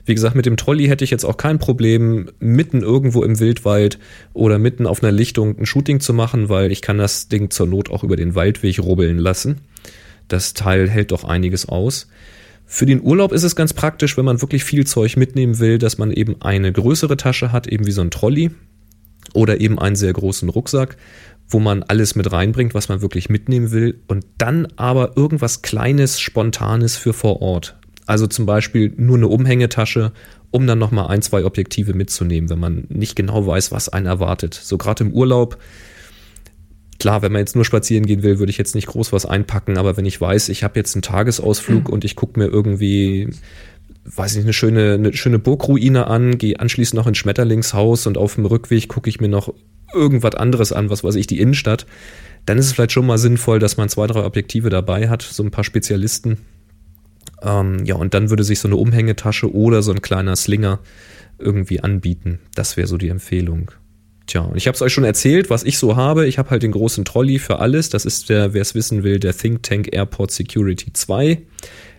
Wie gesagt, mit dem Trolley hätte ich jetzt auch kein Problem, mitten irgendwo im Wildwald oder mitten auf einer Lichtung ein Shooting zu machen, weil ich kann das Ding zur Not auch über den Waldweg rubbeln lassen. Das Teil hält doch einiges aus. Für den Urlaub ist es ganz praktisch, wenn man wirklich viel Zeug mitnehmen will, dass man eben eine größere Tasche hat, eben wie so ein Trolley oder eben einen sehr großen Rucksack wo man alles mit reinbringt, was man wirklich mitnehmen will und dann aber irgendwas Kleines, Spontanes für vor Ort. Also zum Beispiel nur eine Umhängetasche, um dann nochmal ein, zwei Objektive mitzunehmen, wenn man nicht genau weiß, was einen erwartet. So gerade im Urlaub, klar, wenn man jetzt nur spazieren gehen will, würde ich jetzt nicht groß was einpacken, aber wenn ich weiß, ich habe jetzt einen Tagesausflug mhm. und ich gucke mir irgendwie weiß nicht, eine schöne, eine schöne Burgruine an, gehe anschließend noch ins Schmetterlingshaus und auf dem Rückweg gucke ich mir noch irgendwas anderes an, was weiß ich, die Innenstadt, dann ist es vielleicht schon mal sinnvoll, dass man zwei, drei Objektive dabei hat, so ein paar Spezialisten. Ähm, ja, und dann würde sich so eine Umhängetasche oder so ein kleiner Slinger irgendwie anbieten. Das wäre so die Empfehlung. Tja, und ich habe es euch schon erzählt, was ich so habe. Ich habe halt den großen Trolley für alles. Das ist der, wer es wissen will, der Think Tank Airport Security 2.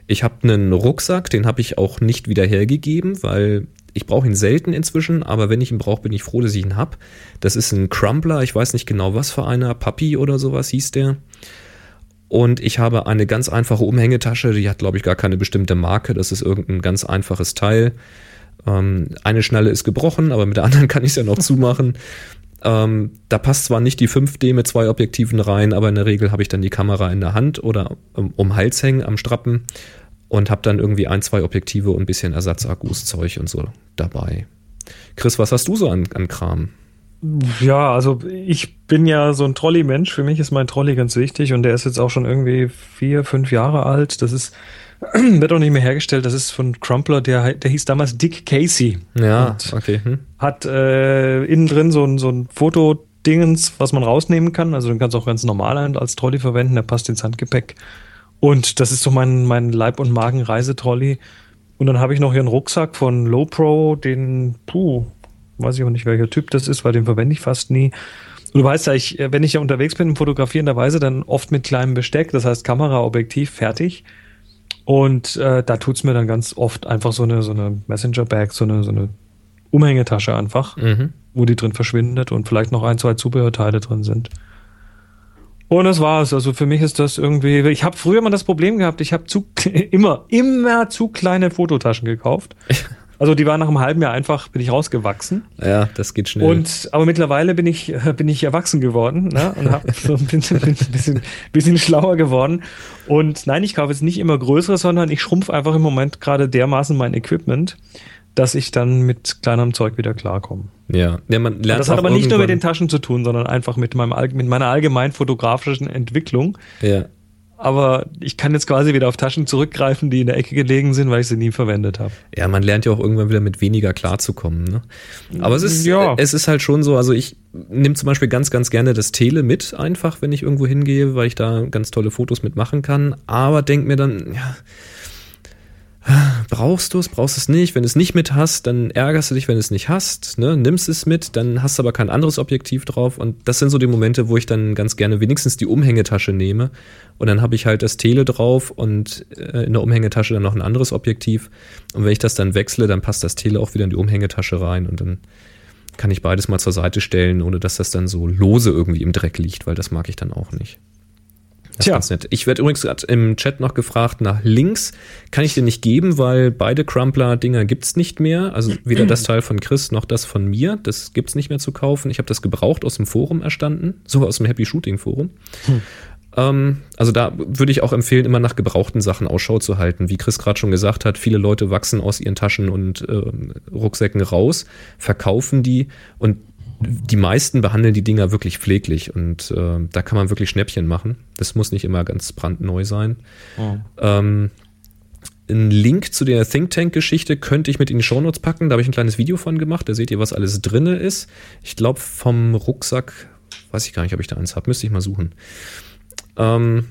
Ich habe einen Rucksack, den habe ich auch nicht wieder hergegeben, weil ich brauche ihn selten inzwischen, aber wenn ich ihn brauche, bin ich froh, dass ich ihn habe. Das ist ein Crumpler, ich weiß nicht genau was für einer, Papi oder sowas hieß der. Und ich habe eine ganz einfache Umhängetasche, die hat, glaube ich, gar keine bestimmte Marke. Das ist irgendein ganz einfaches Teil. Ähm, eine Schnalle ist gebrochen, aber mit der anderen <laughs> kann ich es ja noch zumachen. Ähm, da passt zwar nicht die 5D mit zwei Objektiven rein, aber in der Regel habe ich dann die Kamera in der Hand oder um, um Hals hängen am Strappen und habe dann irgendwie ein, zwei Objektive und ein bisschen Ersatzakkus, Zeug und so dabei. Chris, was hast du so an, an Kram? Ja, also ich bin ja so ein Trolley-Mensch. Für mich ist mein Trolley ganz wichtig und der ist jetzt auch schon irgendwie vier, fünf Jahre alt. Das ist, <clears throat> wird auch nicht mehr hergestellt. Das ist von Crumpler, der, der hieß damals Dick Casey. Ja, okay. Hm. Hat äh, innen drin so ein, so ein Fotodingens, was man rausnehmen kann. Also den kannst du auch ganz normal als Trolley verwenden. Der passt ins Handgepäck. Und das ist so mein, mein Leib- und Magen-Reisetrolley. Und dann habe ich noch hier einen Rucksack von Low Pro, den, puh, weiß ich auch nicht, welcher Typ das ist, weil den verwende ich fast nie. Und du weißt ja, ich, äh, wenn ich ja unterwegs bin, fotografierenderweise, dann oft mit kleinem Besteck, das heißt Kamera, Objektiv, fertig. Und äh, da tut's mir dann ganz oft einfach so eine, so eine Messenger-Bag, so eine, so eine Umhängetasche einfach, mhm. wo die drin verschwindet und vielleicht noch ein, zwei Zubehörteile drin sind. Und das war's. Also für mich ist das irgendwie. Ich habe früher mal das Problem gehabt, ich habe zu <laughs> immer, immer zu kleine Fototaschen gekauft. <laughs> Also die war nach einem halben Jahr einfach, bin ich rausgewachsen. Ja, das geht schnell. Und aber mittlerweile bin ich <laughs> bin ich erwachsen geworden ne? und habe so ein bisschen, bin ein bisschen, bisschen schlauer geworden. Und nein, ich kaufe jetzt nicht immer größere, sondern ich schrumpfe einfach im Moment gerade dermaßen mein Equipment, dass ich dann mit kleinerem Zeug wieder klarkomme. ja. ja man Und lernt das hat aber nicht nur mit den Taschen zu tun, sondern einfach mit meinem mit meiner allgemeinen fotografischen Entwicklung. Ja. Aber ich kann jetzt quasi wieder auf Taschen zurückgreifen, die in der Ecke gelegen sind, weil ich sie nie verwendet habe. Ja, man lernt ja auch irgendwann wieder mit weniger klarzukommen. Ne? Aber es ist, Ja. es ist halt schon so, also ich nehme zum Beispiel ganz, ganz gerne das Tele mit, einfach, wenn ich irgendwo hingehe, weil ich da ganz tolle Fotos mitmachen kann. Aber denk mir dann, ja, brauchst du es, brauchst es nicht. Wenn du es nicht mit hast, dann ärgerst du dich, wenn du es nicht hast. Ne? Nimmst es mit, dann hast du aber kein anderes Objektiv drauf. Und das sind so die Momente, wo ich dann ganz gerne wenigstens die Umhängetasche nehme. Und dann habe ich halt das Tele drauf und äh, in der Umhängetasche dann noch ein anderes Objektiv. Und wenn ich das dann wechsle, dann passt das Tele auch wieder in die Umhängetasche rein. Und dann kann ich beides mal zur Seite stellen, ohne dass das dann so lose irgendwie im Dreck liegt, weil das mag ich dann auch nicht. Das Tja. ist ganz nett. Ich werde übrigens gerade im Chat noch gefragt nach Links. Kann ich dir nicht geben, weil beide Crumpler-Dinger gibt's nicht mehr. Also weder das Teil von Chris noch das von mir. Das gibt's nicht mehr zu kaufen. Ich habe das gebraucht aus dem Forum erstanden, sogar aus dem Happy Shooting Forum. Ähm, also da würde ich auch empfehlen, immer nach gebrauchten Sachen Ausschau zu halten. Wie Chris gerade schon gesagt hat, viele Leute wachsen aus ihren Taschen und ähm, Rucksäcken raus, verkaufen die und die meisten behandeln die Dinger wirklich pfleglich und äh, da kann man wirklich Schnäppchen machen. Das muss nicht immer ganz brandneu sein. Ähm, einen Link zu der Think Tank-Geschichte könnte ich mit in die Shownotes packen. Da habe ich ein kleines Video von gemacht. Da seht ihr, was alles drinne ist. Ich glaube, vom Rucksack, weiß ich gar nicht, ob ich da eins habe. Müsste ich mal suchen. Ähm,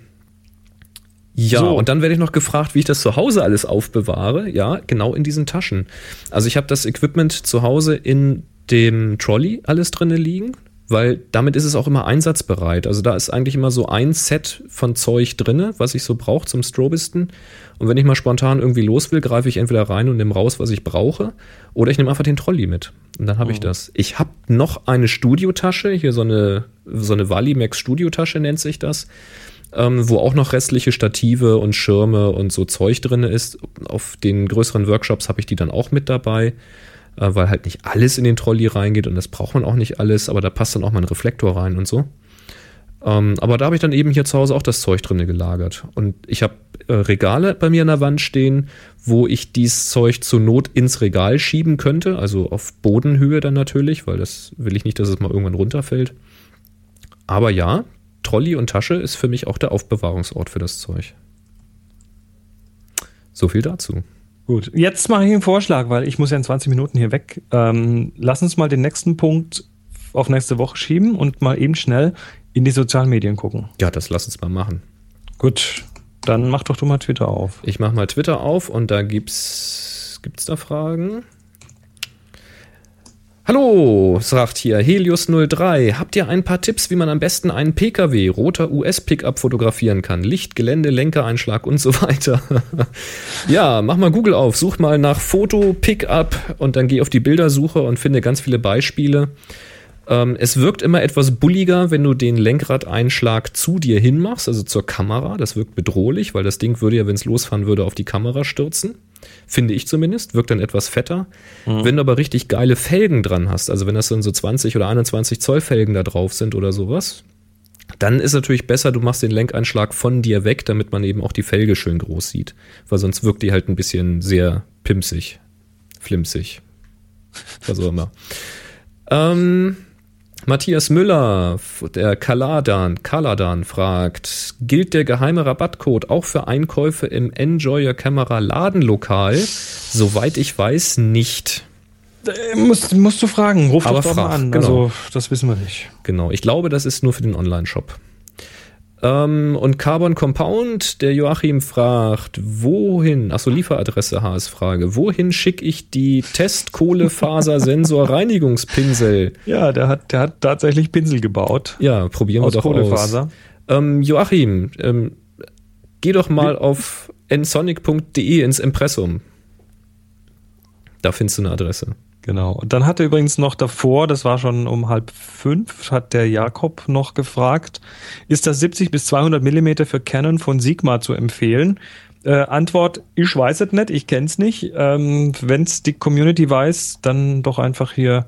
ja, So. und dann werde ich noch gefragt, wie ich das zu Hause alles aufbewahre. Ja, genau in diesen Taschen. Also ich habe das Equipment zu Hause in dem Trolley alles drinne liegen, weil damit ist es auch immer einsatzbereit. Also da ist eigentlich immer so ein Set von Zeug drinne, was ich so brauche zum Strobisten. Und wenn ich mal spontan irgendwie los will, greife ich entweder rein und nehme raus, was ich brauche, oder ich nehme einfach den Trolley mit. Und dann habe ich das. Ich habe noch eine Studiotasche, hier so eine, so eine Valimax Studiotasche nennt sich das ähm, wo auch noch restliche Stative und Schirme und so Zeug drin ist. Auf den größeren Workshops habe ich die dann auch mit dabei, weil halt nicht alles in den Trolley reingeht und das braucht man auch nicht alles, aber da passt dann auch mal ein Reflektor rein und so. Ähm, aber da habe ich dann eben hier zu Hause auch das Zeug drin gelagert. Und ich habe äh, Regale bei mir an der Wand stehen, wo ich dieses Zeug zur Not ins Regal schieben könnte, also auf Bodenhöhe dann natürlich, weil das will ich nicht, dass es mal irgendwann runterfällt. Aber ja, Trolley und Tasche ist für mich auch der Aufbewahrungsort für das Zeug. So viel dazu. Gut, jetzt mache ich einen Vorschlag, weil ich muss ja in 20 Minuten hier weg. Ähm, lass uns mal den nächsten Punkt auf nächste Woche schieben und mal eben schnell in die sozialen Medien gucken. Ja, das lass uns mal machen. Gut, dann mach doch du mal Twitter auf. Ich mache mal Twitter auf und da gibt's gibt's da Fragen. Hallo, sagt hier Helios03. Habt ihr ein paar Tipps, wie man am besten einen PKW, roter US-Pickup fotografieren kann? Licht, Gelände, Lenkereinschlag und so weiter. <laughs> ja, mach mal Google auf, such mal nach Foto, Pickup und dann geh auf die Bildersuche und finde ganz viele Beispiele. Ähm, es wirkt immer etwas bulliger, wenn du den Lenkradeinschlag zu dir hinmachst, also zur Kamera. Das wirkt bedrohlich, weil das Ding würde ja, wenn es losfahren würde, auf die Kamera stürzen. Finde ich zumindest. Wirkt dann etwas fetter. Wenn du aber richtig geile Felgen dran hast, also wenn das dann so 20 oder 21 Zoll Felgen da drauf sind oder sowas, dann ist natürlich besser, du machst den Lenkeinschlag von dir weg, damit man eben auch die Felge schön groß sieht. Weil sonst wirkt die halt ein bisschen sehr pimsig, flimsig. Was auch immer. Ähm, Matthias Müller, der Kaladan, Kaladan fragt, gilt der geheime Rabattcode auch für Einkäufe im Enjoy Your Camera Ladenlokal? Soweit ich weiß, nicht. Äh, musst, musst du fragen, ruf Aber doch doch mal frag, an. genau. Also, das wissen wir nicht. Genau, ich glaube, das ist nur für den Online-Shop. Ähm, und Carbon Compound, der Joachim fragt, wohin, achso, Lieferadresse HS-Frage, wohin schicke ich die Test-Kohlefaser-Sensor-Reinigungspinsel? Ja, der hat, der hat tatsächlich Pinsel gebaut. Ja, probieren wir doch Kohlefaser. aus. Ähm, Joachim, ähm, geh doch mal auf nsonic.de ins Impressum. Da findest du eine Adresse. Genau. Und dann hat er übrigens noch davor, das war schon um halb fünf, hat der Jakob noch gefragt, ist das 70 bis 200 Millimeter für Canon von Sigma zu empfehlen? Äh, Antwort, ich weiß es nicht, ich kenne es nicht. Ähm, Wenn es die Community weiß, dann doch einfach hier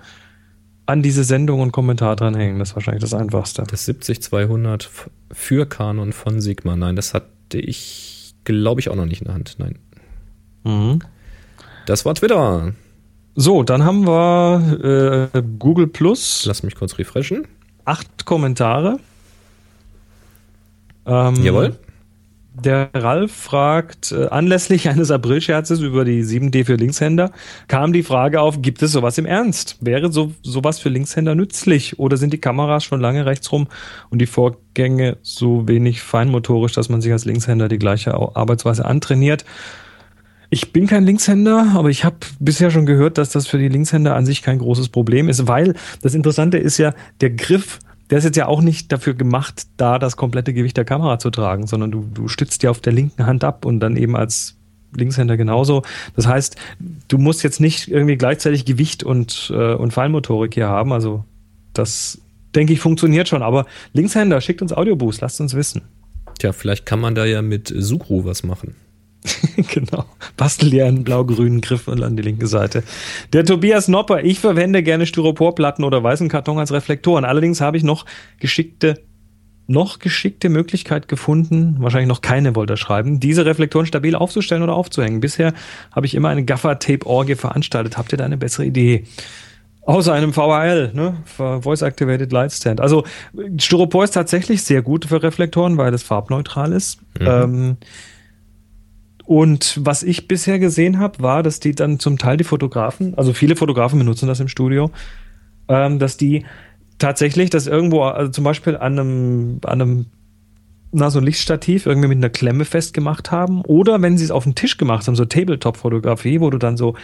an diese Sendung und Kommentar dranhängen. Das ist wahrscheinlich das Einfachste. Das 70200 f- für Kanon von Sigma. Nein, das hatte ich, glaube ich, auch noch nicht in der Hand. Nein. Mhm. Das war Twitter. So, dann haben wir äh, Google Plus, Lass mich kurz refreshen. acht Kommentare. Ähm, Jawohl. Der Ralf fragt, äh, anlässlich eines Aprilscherzes über die 7D für Linkshänder kam die Frage auf, gibt es sowas im Ernst? Wäre so, sowas für Linkshänder nützlich oder sind die Kameras schon lange rechtsrum und die Vorgänge so wenig feinmotorisch, dass man sich als Linkshänder die gleiche Arbeitsweise antrainiert? Ich bin kein Linkshänder, aber ich habe bisher schon gehört, dass das für die Linkshänder an sich kein großes Problem ist, weil das Interessante ist ja, der Griff, der ist jetzt ja auch nicht dafür gemacht, da das komplette Gewicht der Kamera zu tragen, sondern du, du stützt ja auf der linken Hand ab und dann eben als Linkshänder genauso. Das heißt, du musst jetzt nicht irgendwie gleichzeitig Gewicht und, äh, und Feinmotorik hier haben. Also das, denke ich, funktioniert schon. Aber Linkshänder, schickt uns Audioboost, lasst uns wissen. Tja, vielleicht kann man da ja mit Sucru was machen. <laughs> genau. Bastel dir einen blau-grünen Griff und an die linke Seite. Der Tobias Nopper, ich verwende gerne Styroporplatten oder weißen Karton als Reflektoren. Allerdings habe ich noch geschickte, noch geschickte Möglichkeit gefunden, wahrscheinlich noch keine wollte er schreiben, diese Reflektoren stabil aufzustellen oder aufzuhängen. Bisher habe ich immer eine Gaffer-Tape-Orgie veranstaltet. Habt ihr da eine bessere Idee? Außer einem VHL, ne? Voice Activated Light Stand. Also Styropor ist tatsächlich sehr gut für Reflektoren, weil es farbneutral ist. Ähm, und was ich bisher gesehen habe, war, dass die dann zum Teil die Fotografen, also viele Fotografen benutzen das im Studio, ähm, dass die tatsächlich das irgendwo, also zum Beispiel an einem, an einem na, so ein Lichtstativ irgendwie mit einer Klemme festgemacht haben. Oder wenn sie es auf dem Tisch gemacht haben, so Tabletop-Fotografie, wo du dann so,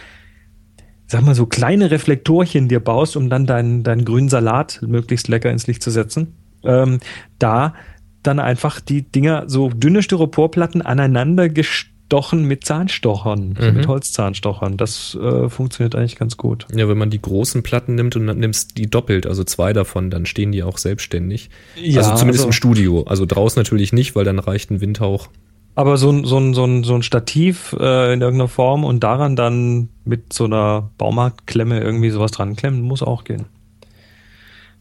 sag mal, so kleine Reflektorchen dir baust, um dann deinen, deinen grünen Salat möglichst lecker ins Licht zu setzen. Ähm, da dann einfach die Dinger, so dünne Styroporplatten aneinander gestochen mit Zahnstochern, so Mhm. mit Holzzahnstochern. Das äh, funktioniert eigentlich ganz gut. Ja, wenn man die großen Platten nimmt und dann nimmst die doppelt, also zwei davon, dann stehen die auch selbstständig. Ja, also zumindest also- im Studio. Also draußen natürlich nicht, weil dann reicht ein Windhauch. Aber so ein, so ein, so ein, so ein Stativ äh, in irgendeiner Form und daran dann mit so einer Baumarktklemme irgendwie sowas dran klemmen, muss auch gehen.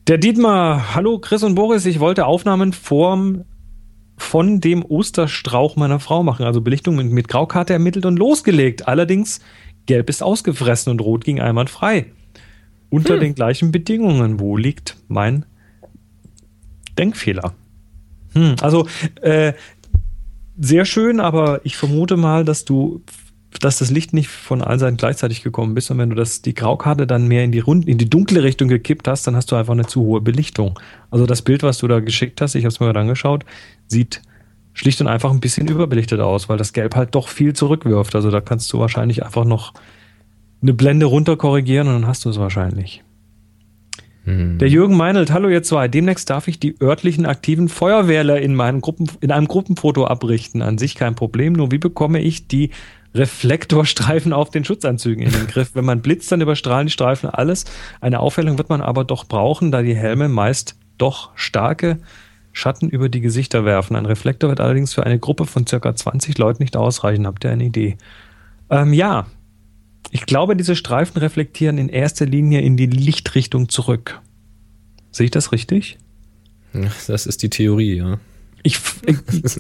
Der Dietmar, hallo Chris und Boris, ich wollte Aufnahmen vorm, von dem Osterstrauch meiner Frau machen, also Belichtung mit, mit Graukarte ermittelt und losgelegt. Allerdings gelb ist ausgefressen und rot ging einwandfrei. Unter den gleichen Bedingungen. Wo liegt mein Denkfehler? Hm, also äh, sehr schön, aber ich vermute mal, dass du, dass das Licht nicht von allen Seiten gleichzeitig gekommen bist und wenn du das, die Graukarte dann mehr in die rund, in die dunkle Richtung gekippt hast, dann hast du einfach eine zu hohe Belichtung. Also das Bild, was du da geschickt hast, ich habe es mir gerade angeschaut, sieht schlicht und einfach ein bisschen überbelichtet aus, weil das Gelb halt doch viel zurückwirft. Also da kannst du wahrscheinlich einfach noch eine Blende runter korrigieren und dann hast du es wahrscheinlich. Der Jürgen Meinelt, hallo ihr zwei. Demnächst darf ich die örtlichen aktiven Feuerwehrler in, meinem Gruppen, in einem Gruppenfoto abrichten. An sich kein Problem. Nur wie bekomme ich die Reflektorstreifen auf den Schutzanzügen in den Griff? Wenn man blitzt, dann überstrahlen die Streifen alles. Eine Aufhellung wird man aber doch brauchen, da die Helme meist doch starke Schatten über die Gesichter werfen. Ein Reflektor wird allerdings für eine Gruppe von circa 20 Leuten nicht ausreichen. Habt ihr eine Idee? Ähm, ja, ich glaube, diese Streifen reflektieren in erster Linie in die Lichtrichtung zurück. Sehe ich das richtig? Das ist die Theorie, ja. Ich,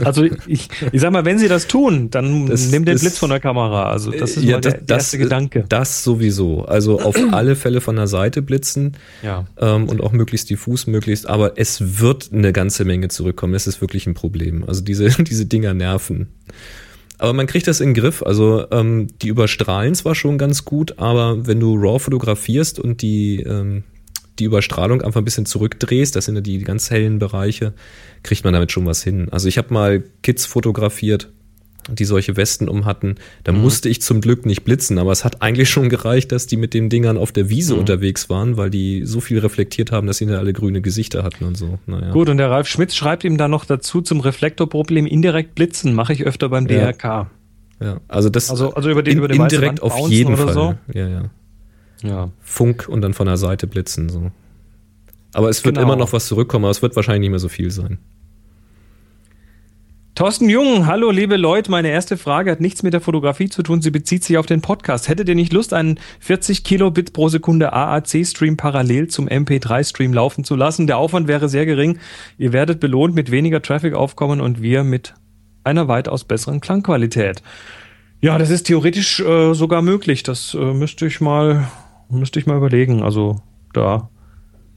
also ich, ich sag mal, wenn sie das tun, dann Das nimm den ist- Blitz von der Kamera. Also das ist ja, mal der, der erste Gedanke. Das sowieso. Also auf <clears throat> alle Fälle von der Seite blitzen Ja. ähm, und auch möglichst diffus, möglichst. Aber es wird eine ganze Menge zurückkommen. Das ist wirklich ein Problem. Also diese, <laughs> diese Dinger nerven. Aber man kriegt das in den Griff. Also ähm, die überstrahlen zwar schon ganz gut, aber wenn du RAW fotografierst und die, ähm, die Überstrahlung einfach ein bisschen zurückdrehst, das sind ja die ganz hellen Bereiche, kriegt man damit schon was hin. Also ich habe mal Kids fotografiert, die solche Westen um hatten. Da musste ich zum Glück nicht blitzen, aber es hat eigentlich schon gereicht, dass die mit den Dingern auf der Wiese unterwegs waren, weil die so viel reflektiert haben, dass sie da alle grüne Gesichter hatten und so. Naja. Gut, und der Ralf Schmitz schreibt ihm dann noch dazu zum Reflektorproblem indirekt blitzen. Mache ich öfter beim Ja. DRK. Ja, also das Also, also über, die, in, über weiße indirekt auf jeden oder Fall. So. Ja, ja. Ja. Funk und dann von der Seite blitzen so. Aber es wird Genau. immer noch was zurückkommen, aber es wird wahrscheinlich nicht mehr so viel sein. Thorsten Jung, hallo liebe Leute, meine erste Frage hat nichts mit der Fotografie zu tun, sie bezieht sich auf den Podcast. Hättet ihr nicht Lust, einen 40 Kilobit pro Sekunde AAC-Stream parallel zum MP3-Stream laufen zu lassen? Der Aufwand wäre sehr gering. Ihr werdet belohnt mit weniger Traffic-Aufkommen und wir mit einer weitaus besseren Klangqualität. Ja, das ist theoretisch äh, sogar möglich. Das äh, müsste ich mal, müsste ich mal überlegen. Also da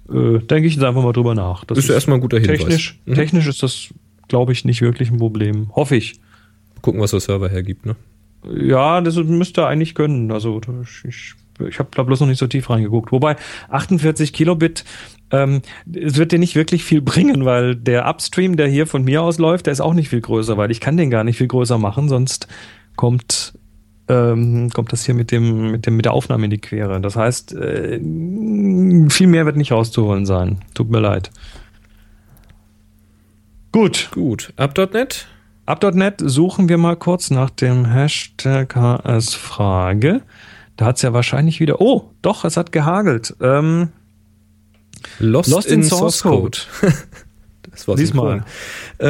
äh, denke ich jetzt einfach mal drüber nach. Das ist ja erstmal ein guter Hinweis. Technisch, Mhm. technisch ist das, glaube ich, nicht wirklich ein Problem. Hoffe ich. Gucken, was der Server hergibt, ne? Ja, das müsste eigentlich können. Also ich, ich, ich habe da bloß noch nicht so tief reingeguckt. Wobei 48 Kilobit, ähm, es wird dir nicht wirklich viel <laughs> bringen, weil der Upstream, der hier von mir aus läuft, der ist auch nicht viel größer, weil ich kann den gar nicht viel größer machen, sonst kommt ähm, kommt das hier mit dem mit dem mit der Aufnahme in die Quere. Das heißt, äh, viel mehr wird nicht rauszuholen sein. Tut mir leid. Gut. Gut. Up.net? Up.net suchen wir mal kurz nach dem Hashtag HS-Frage. Da hat es ja wahrscheinlich wieder. Oh, doch, es hat gehagelt. Ähm, Lost, Lost in, in Source Source Code. <laughs> das war Lies synchron. mal.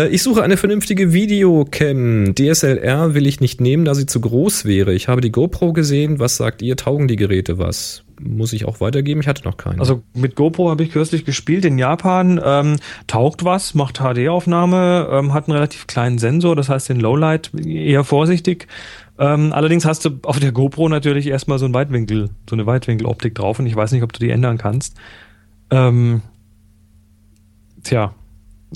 Äh, ich suche eine vernünftige Videocam. DSLR will ich nicht nehmen, da sie zu groß wäre. Ich habe die GoPro gesehen. Was sagt ihr? Taugen die Geräte was? Muss ich auch weitergeben? Ich hatte noch keine. Also mit GoPro habe ich kürzlich gespielt in Japan. Ähm, taugt was, macht HD-Aufnahme, ähm, hat einen relativ kleinen Sensor, das heißt den Lowlight eher vorsichtig. Ähm, allerdings hast du auf der GoPro natürlich erstmal so ein Weitwinkel, so eine Weitwinkeloptik drauf und ich weiß nicht, ob du die ändern kannst. Ähm, tja,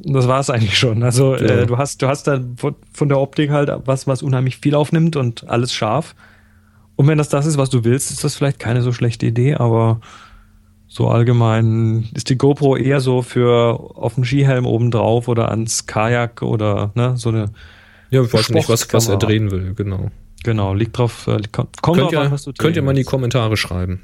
das war es eigentlich schon. Also Ja. äh, du hast, du hast da von, der Optik halt was, was unheimlich viel aufnimmt und alles scharf. Und wenn das das ist, was du willst, ist das vielleicht keine so schlechte Idee, aber so allgemein ist die GoPro eher so für auf den Skihelm oben drauf oder ans Kajak oder ne, so eine. ja, ich weiß nicht, was, was er drehen will. Genau. Genau, liegt drauf, äh, kommt Könnt drauf ihr, an, was du könnt ihr mal in die Kommentare schreiben.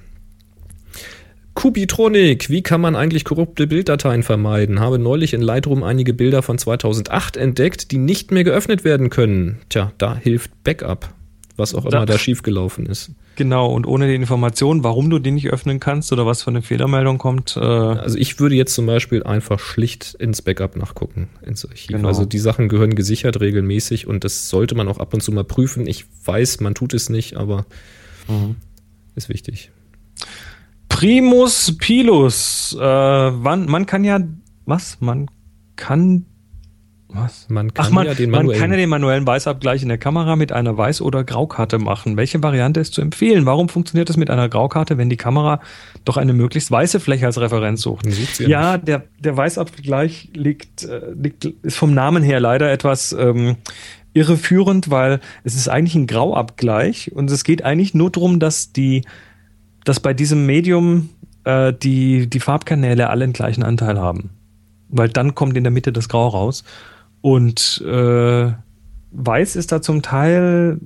Kubitronik, wie kann man eigentlich korrupte Bilddateien vermeiden? Habe neulich in Lightroom einige Bilder von 2008 entdeckt, die nicht mehr geöffnet werden können. Tja, da hilft Backup, was auch Da- immer da schiefgelaufen ist. Genau, und ohne die Information, warum du die nicht öffnen kannst oder was für eine Fehlermeldung kommt, äh, Also ich würde jetzt zum Beispiel einfach schlicht ins Backup nachgucken, ins Archiv. Genau. Also die Sachen gehören gesichert regelmäßig und das sollte man auch ab und zu mal prüfen. Ich weiß, man tut es nicht, aber Mhm. ist wichtig. Primus Pilus. Äh, wann, man kann ja, was? Man kann, was? Man kann Ach man, ja den man manuellen kann ja den manuellen Weißabgleich in der Kamera mit einer Weiß- oder Graukarte machen. Welche Variante ist zu empfehlen? Warum funktioniert das mit einer Graukarte, wenn die Kamera doch eine möglichst weiße Fläche als Referenz sucht? Ja Ja, der, der Weißabgleich liegt, äh, liegt, ist vom Namen her leider etwas ähm, irreführend, weil es ist eigentlich ein Grauabgleich und es geht eigentlich nur darum, dass die, dass bei diesem Medium äh, die, die Farbkanäle alle den gleichen Anteil haben. Weil dann kommt in der Mitte das Grau raus. Und äh, Weiß ist da zum Teil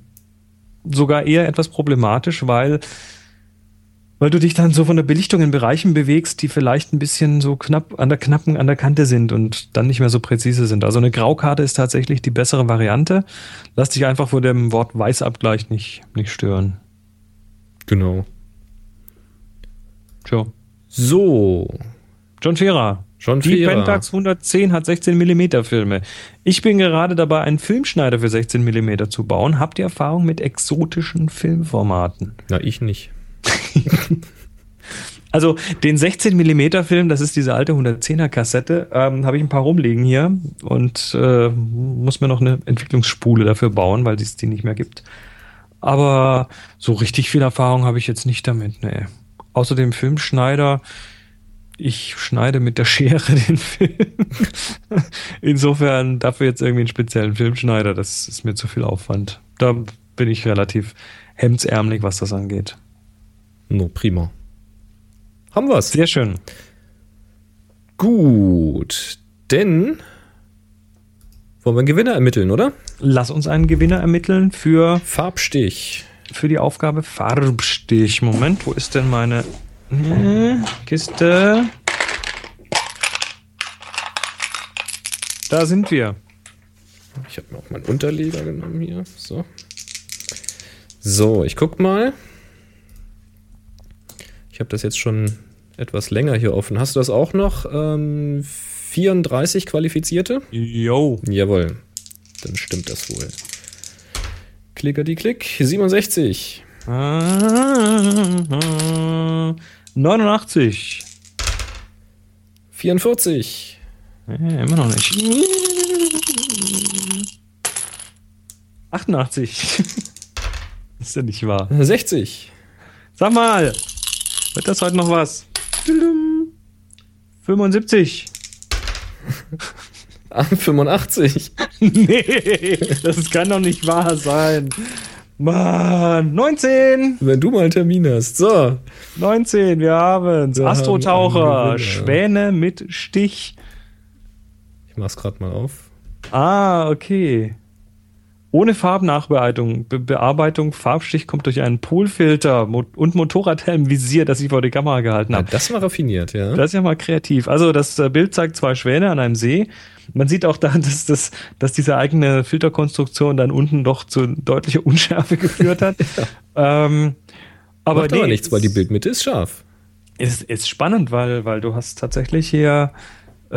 sogar eher etwas problematisch, weil weil du dich dann so von der Belichtung in Bereichen bewegst, die vielleicht ein bisschen so knapp an der knappen an der Kante sind und dann nicht mehr so präzise sind. Also eine Graukarte ist tatsächlich die bessere Variante. Lass dich einfach vor dem Wort Weißabgleich nicht nicht stören. Genau. Tja. So, John Fera. John Die Fera. Pentax 110 hat 16 mm Filme. Ich bin gerade dabei, einen Filmschneider für 16 mm zu bauen. Habt ihr Erfahrung mit exotischen Filmformaten? Na, ich nicht. <laughs> Also den 16 mm Film, das ist diese alte 110er Kassette, ähm, habe ich ein paar rumliegen hier und äh, muss mir noch eine Entwicklungsspule dafür bauen, weil es die nicht mehr gibt. Aber so richtig viel Erfahrung habe ich jetzt nicht damit. Nee. Außerdem Filmschneider. Ich schneide mit der Schere <laughs> den Film. Insofern dafür jetzt irgendwie einen speziellen Filmschneider, das ist mir zu viel Aufwand. Da bin ich relativ hemdsärmelig, was das angeht. No, prima. Haben wir's. Sehr schön. Gut. Denn wollen wir einen Gewinner ermitteln, oder? Lass uns einen Gewinner ermitteln für, Farbstich. Für die Aufgabe Farbstich. Moment, wo ist denn meine äh, Kiste? Da sind wir. Ich habe mir auch meinen Unterleger genommen hier. So. So, ich guck mal. Ich habe das jetzt schon etwas länger hier offen. Hast du das auch noch? Ähm, 34 Qualifizierte? Yo. Jawohl. dann stimmt das wohl. Klicker die Klick, 67. Ah, 89. 44. Ja, immer noch nicht. 88. Das <laughs> ist ja nicht wahr. 60. Sag mal, wird das heute noch was? 75. Ah, 85. <laughs> nee, das kann doch nicht wahr sein. Mann, 19. Wenn du mal einen Termin hast. So. 19, wir haben's. Wir haben Astrotaucher, Gewinner. Schwäne mit Stich. Ich mach's gerade mal auf. Ah, okay. Ohne Farbnachbearbeitung, Be Bearbeitung, Farbstich kommt durch einen Poolfilter Mo und Motorradhelmvisier, das ich vor die Kamera gehalten habe. das war raffiniert, ja. Das ist ja mal kreativ. Also das äh, Bild zeigt zwei Schwäne an einem See. Man sieht auch da, <laughs> dass, dass, dass diese eigene Filterkonstruktion dann unten doch zu deutlicher Unschärfe <laughs> geführt hat. ähm, aber Macht aber nee, nichts, weil die Bildmitte ist scharf. ist, ist spannend, weil, weil du hast tatsächlich hier äh,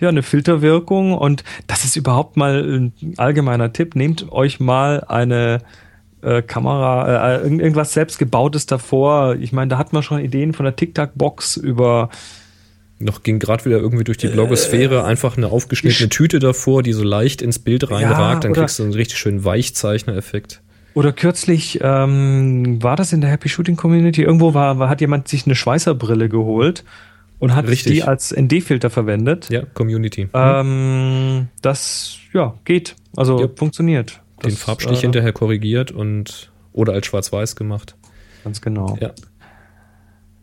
ja, eine Filterwirkung und das ist überhaupt mal ein allgemeiner Tipp. Nehmt euch mal eine äh, Kamera, äh, irgend- irgendwas selbstgebautes davor. Ich meine, da hat man schon Ideen von der Tic-Tac-Box über Noch ging gerade wieder irgendwie durch die Blogosphäre einfach eine aufgeschnittene Tüte davor, die so leicht ins Bild reinragt. Dann oder- kriegst du einen richtig schönen Weichzeichner-Effekt. Oder kürzlich ähm, war das in der Happy Shooting Community. Irgendwo war, war, hat jemand sich eine Schweißerbrille geholt und hat Richtig. die als ND-Filter verwendet. Ja, Community. Ähm, das ja geht. Also Ja. funktioniert. Den Das, Farbstich äh, hinterher korrigiert und oder als schwarz-weiß gemacht. Ganz genau. Ja.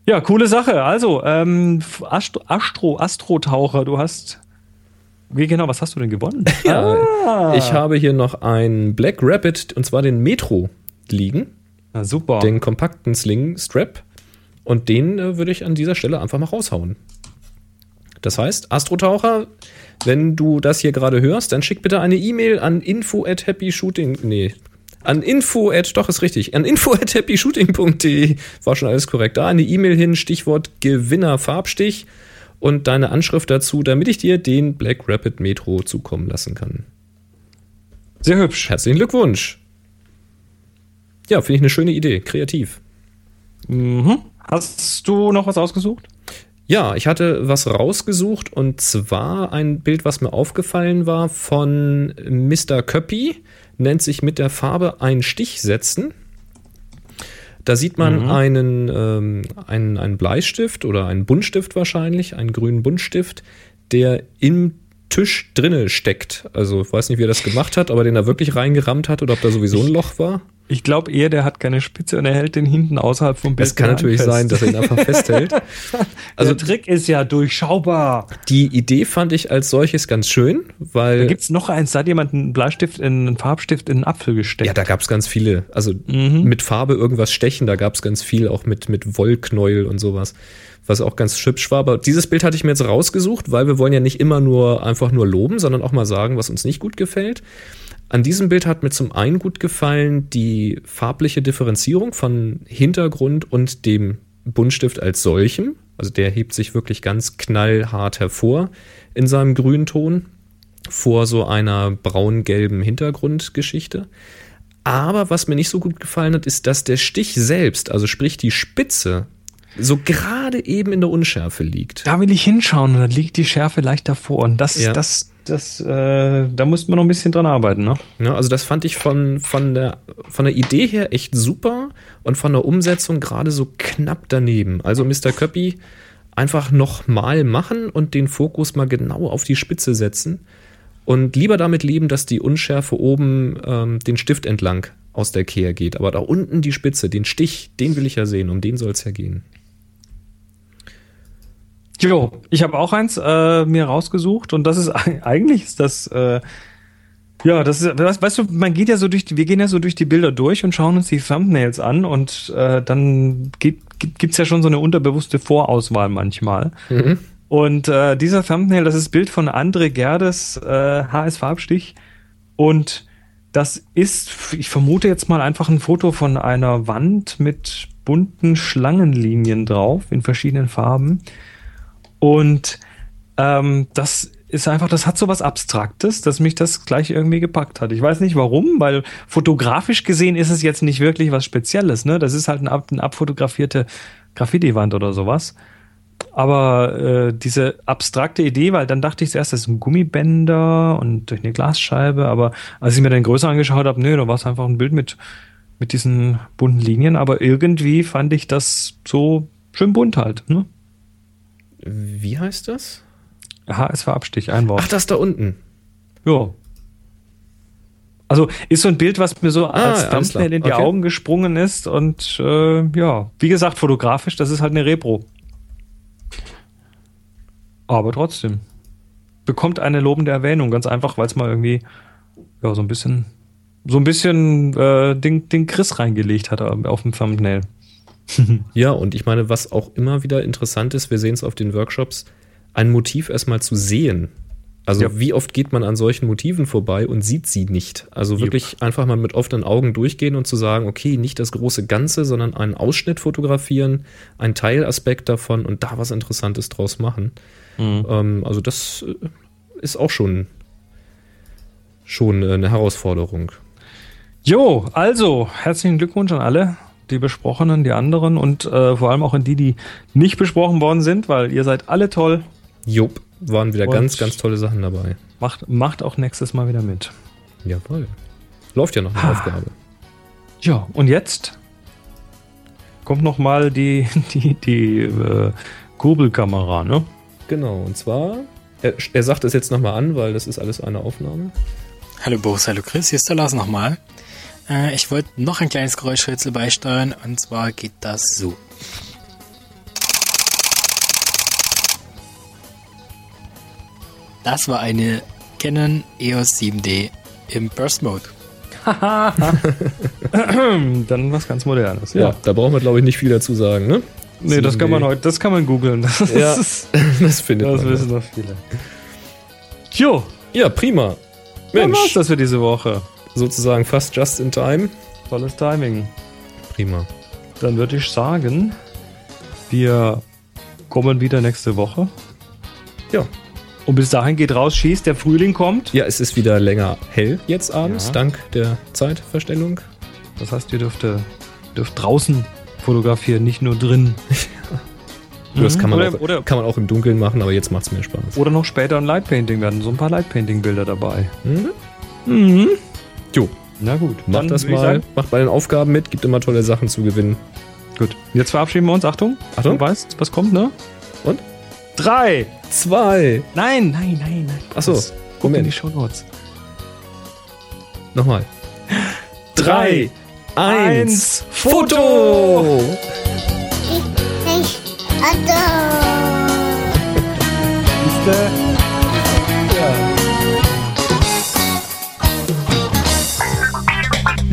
Ja, coole Sache. Also, ähm, Astro, Astro, Astrotaucher, du hast. Wie genau, was hast du denn gewonnen? <laughs> Ja, Ah. ich habe hier noch einen Black Rabbit und zwar den Metro liegen, Na, super. den kompakten Sling Strap und den äh, würde ich an dieser Stelle einfach mal raushauen. Das heißt, Astrotaucher, wenn du das hier gerade hörst, dann schick bitte eine E-Mail an info at happyshooting, nee, an info at, doch ist richtig, an info at happyshooting.de, war schon alles korrekt, da eine E-Mail hin, Stichwort Gewinner Farbstich und deine Anschrift dazu, damit ich dir den Black Rapid Metro zukommen lassen kann. Sehr hübsch. Herzlichen Glückwunsch. Ja, finde ich eine schöne Idee, kreativ. Mhm. Hast du noch was ausgesucht? Ja, ich hatte was rausgesucht und zwar ein Bild, was mir aufgefallen war von Mr. Köppi, nennt sich mit der Farbe ein Stich setzen. Da sieht man einen, ähm, einen, einen Bleistift oder einen Buntstift wahrscheinlich, einen grünen Buntstift, der im Tisch drinne steckt. Also ich weiß nicht, wie er das gemacht hat, aber den er wirklich reingerammt hat oder ob da sowieso ein Loch war. Ich glaube eher, der hat keine Spitze und er hält den hinten außerhalb vom Bild. Es kann natürlich fest. sein, dass er ihn einfach festhält. <laughs> Also der Trick ist ja durchschaubar. Die Idee fand ich als solches ganz schön, weil. Da gibt's noch eins, da hat jemand einen Bleistift, in, einen Farbstift in einen Apfel gesteckt. ja, da gab es ganz viele. Also Mhm. mit Farbe irgendwas stechen, da gab es ganz viel, auch mit, mit Wollknäuel und sowas, was auch ganz hübsch war. Aber dieses Bild hatte ich mir jetzt rausgesucht, weil wir wollen ja nicht immer nur einfach nur loben, sondern auch mal sagen, was uns nicht gut gefällt. An diesem Bild hat mir zum einen gut gefallen die farbliche Differenzierung von Hintergrund und dem Buntstift als solchem. Also der hebt sich wirklich ganz knallhart hervor in seinem Grünton vor so einer braun-gelben Hintergrundgeschichte. Aber was mir nicht so gut gefallen hat, ist, dass der Stich selbst, also sprich die Spitze, so gerade eben in der Unschärfe liegt. Da will ich hinschauen und da liegt die Schärfe leicht davor. Und das, Ja. das, das, äh, da muss man noch ein bisschen dran arbeiten, ne? Ja, also das fand ich von, von, der, von der Idee her echt super und von der Umsetzung gerade so knapp daneben. Also Mr. Köppi einfach nochmal machen und den Fokus mal genau auf die Spitze setzen und lieber damit leben, dass die Unschärfe oben ähm, den Stift entlang aus der Kehr geht. Aber da unten die Spitze, den Stich, den will ich ja sehen, um den soll es ja gehen. Jo, ich habe auch eins äh, mir rausgesucht und das ist <laughs> eigentlich ist das äh, ja, das ist weißt, du, man geht ja so durch die, wir gehen ja so durch die Bilder durch und schauen uns die Thumbnails an und äh, dann gibt, gibt's ja schon so eine unterbewusste Vorauswahl manchmal. Und äh, dieser Thumbnail, das ist Bild von André Gerdes äh, HS Farbstich und das ist, ich vermute jetzt mal einfach ein Foto von einer Wand mit bunten Schlangenlinien drauf in verschiedenen Farben. Und ähm, das ist einfach, das hat so was Abstraktes, dass mich das gleich irgendwie gepackt hat. Ich weiß nicht warum, weil fotografisch gesehen ist es jetzt nicht wirklich was Spezielles. Ne? Das ist halt eine, ab, eine abfotografierte Graffiti-Wand oder sowas. Aber äh, diese abstrakte Idee, weil dann dachte ich zuerst, das ist ein Gummibänder und durch eine Glasscheibe, aber als ich mir den größer angeschaut habe, nö, da war es einfach ein Bild mit, mit diesen bunten Linien, aber irgendwie fand ich das so schön bunt halt. Ne? Wie heißt das? HSV Abstich, ein Wort. Ach, das da unten. Ja. Also ist so ein Bild, was mir so Ah, als Thumbnail in die. Okay. Augen gesprungen ist und äh, ja, wie gesagt, fotografisch, das ist halt eine Repro. Aber trotzdem. Bekommt eine lobende Erwähnung, ganz einfach, weil es mal irgendwie ja, so ein bisschen so ein bisschen äh, den, den Chris reingelegt hat auf dem Thumbnail. <laughs> Ja, und ich meine, was auch immer wieder interessant ist, wir sehen es auf den Workshops, ein Motiv erstmal zu sehen. Also Ja. wie oft geht man an solchen Motiven vorbei und sieht sie nicht? Also wirklich einfach mal mit offenen Augen durchgehen und zu sagen, okay, nicht das große Ganze, sondern einen Ausschnitt fotografieren, einen Teilaspekt davon und da was Interessantes draus machen. Ähm, also das äh, ist auch schon, schon äh, eine Herausforderung. Jo, also herzlichen Glückwunsch an alle, die besprochenen, die anderen und äh, vor allem auch an die, die nicht besprochen worden sind, weil ihr seid alle toll. Jupp, waren wieder Und- ganz, ganz tolle Sachen dabei. Macht, macht auch nächstes Mal wieder mit. Jawohl. Läuft ja noch eine Ah. Aufgabe. Ja, und jetzt kommt noch mal die, <laughs> die, die äh, Kurbelkamera, ne? Genau, und zwar, er, er sagt es jetzt nochmal an, weil das ist alles eine Aufnahme. Hallo Boris, hallo Chris, hier ist der Lars nochmal. Äh, ich wollte noch ein kleines Geräuschrätsel beisteuern und zwar geht das so. Das war eine Canon EOS 7D im Burst Mode. <laughs> Dann was ganz Modernes. Ja, da brauchen wir, glaube ich, nicht viel dazu sagen, ne? Nee, das kann man 7D. heute, das kann man googeln. <laughs> Das, Ja, ist- <laughs> das findet das man. wissen doch viele. Jo, Ja, prima. dann war's Mensch, das für diese Woche. Sozusagen fast just in time. Tolles Timing. Prima. Dann würde ich sagen, wir kommen wieder nächste Woche. Ja. Und bis dahin geht raus, schießt, der Frühling kommt. Ja, es ist wieder länger hell jetzt abends, Ja. dank der Zeitverstellung. Das heißt, ihr dürft, äh, dürft draußen fotografieren, nicht nur drin. <laughs> Das kann man, oder, auch, oder, kann man auch im Dunkeln machen, aber jetzt macht es mir Spaß. oder noch später ein Lightpainting werden. So ein paar Lightpainting-Bilder dabei. Mhm. Mhm. Jo, Na gut. macht dann das ich mal. sagen, Macht bei den Aufgaben mit, gibt immer tolle Sachen zu gewinnen. Gut. Jetzt verabschieden wir uns. Achtung. Achtung. Du weißt, was kommt, ne? Und? Drei. Zwei. Nein, nein, nein, nein. Ach so, Was? Guck in Moment. die Shownotes. Nochmal. Drei, eins, Foto! Ich, Otto.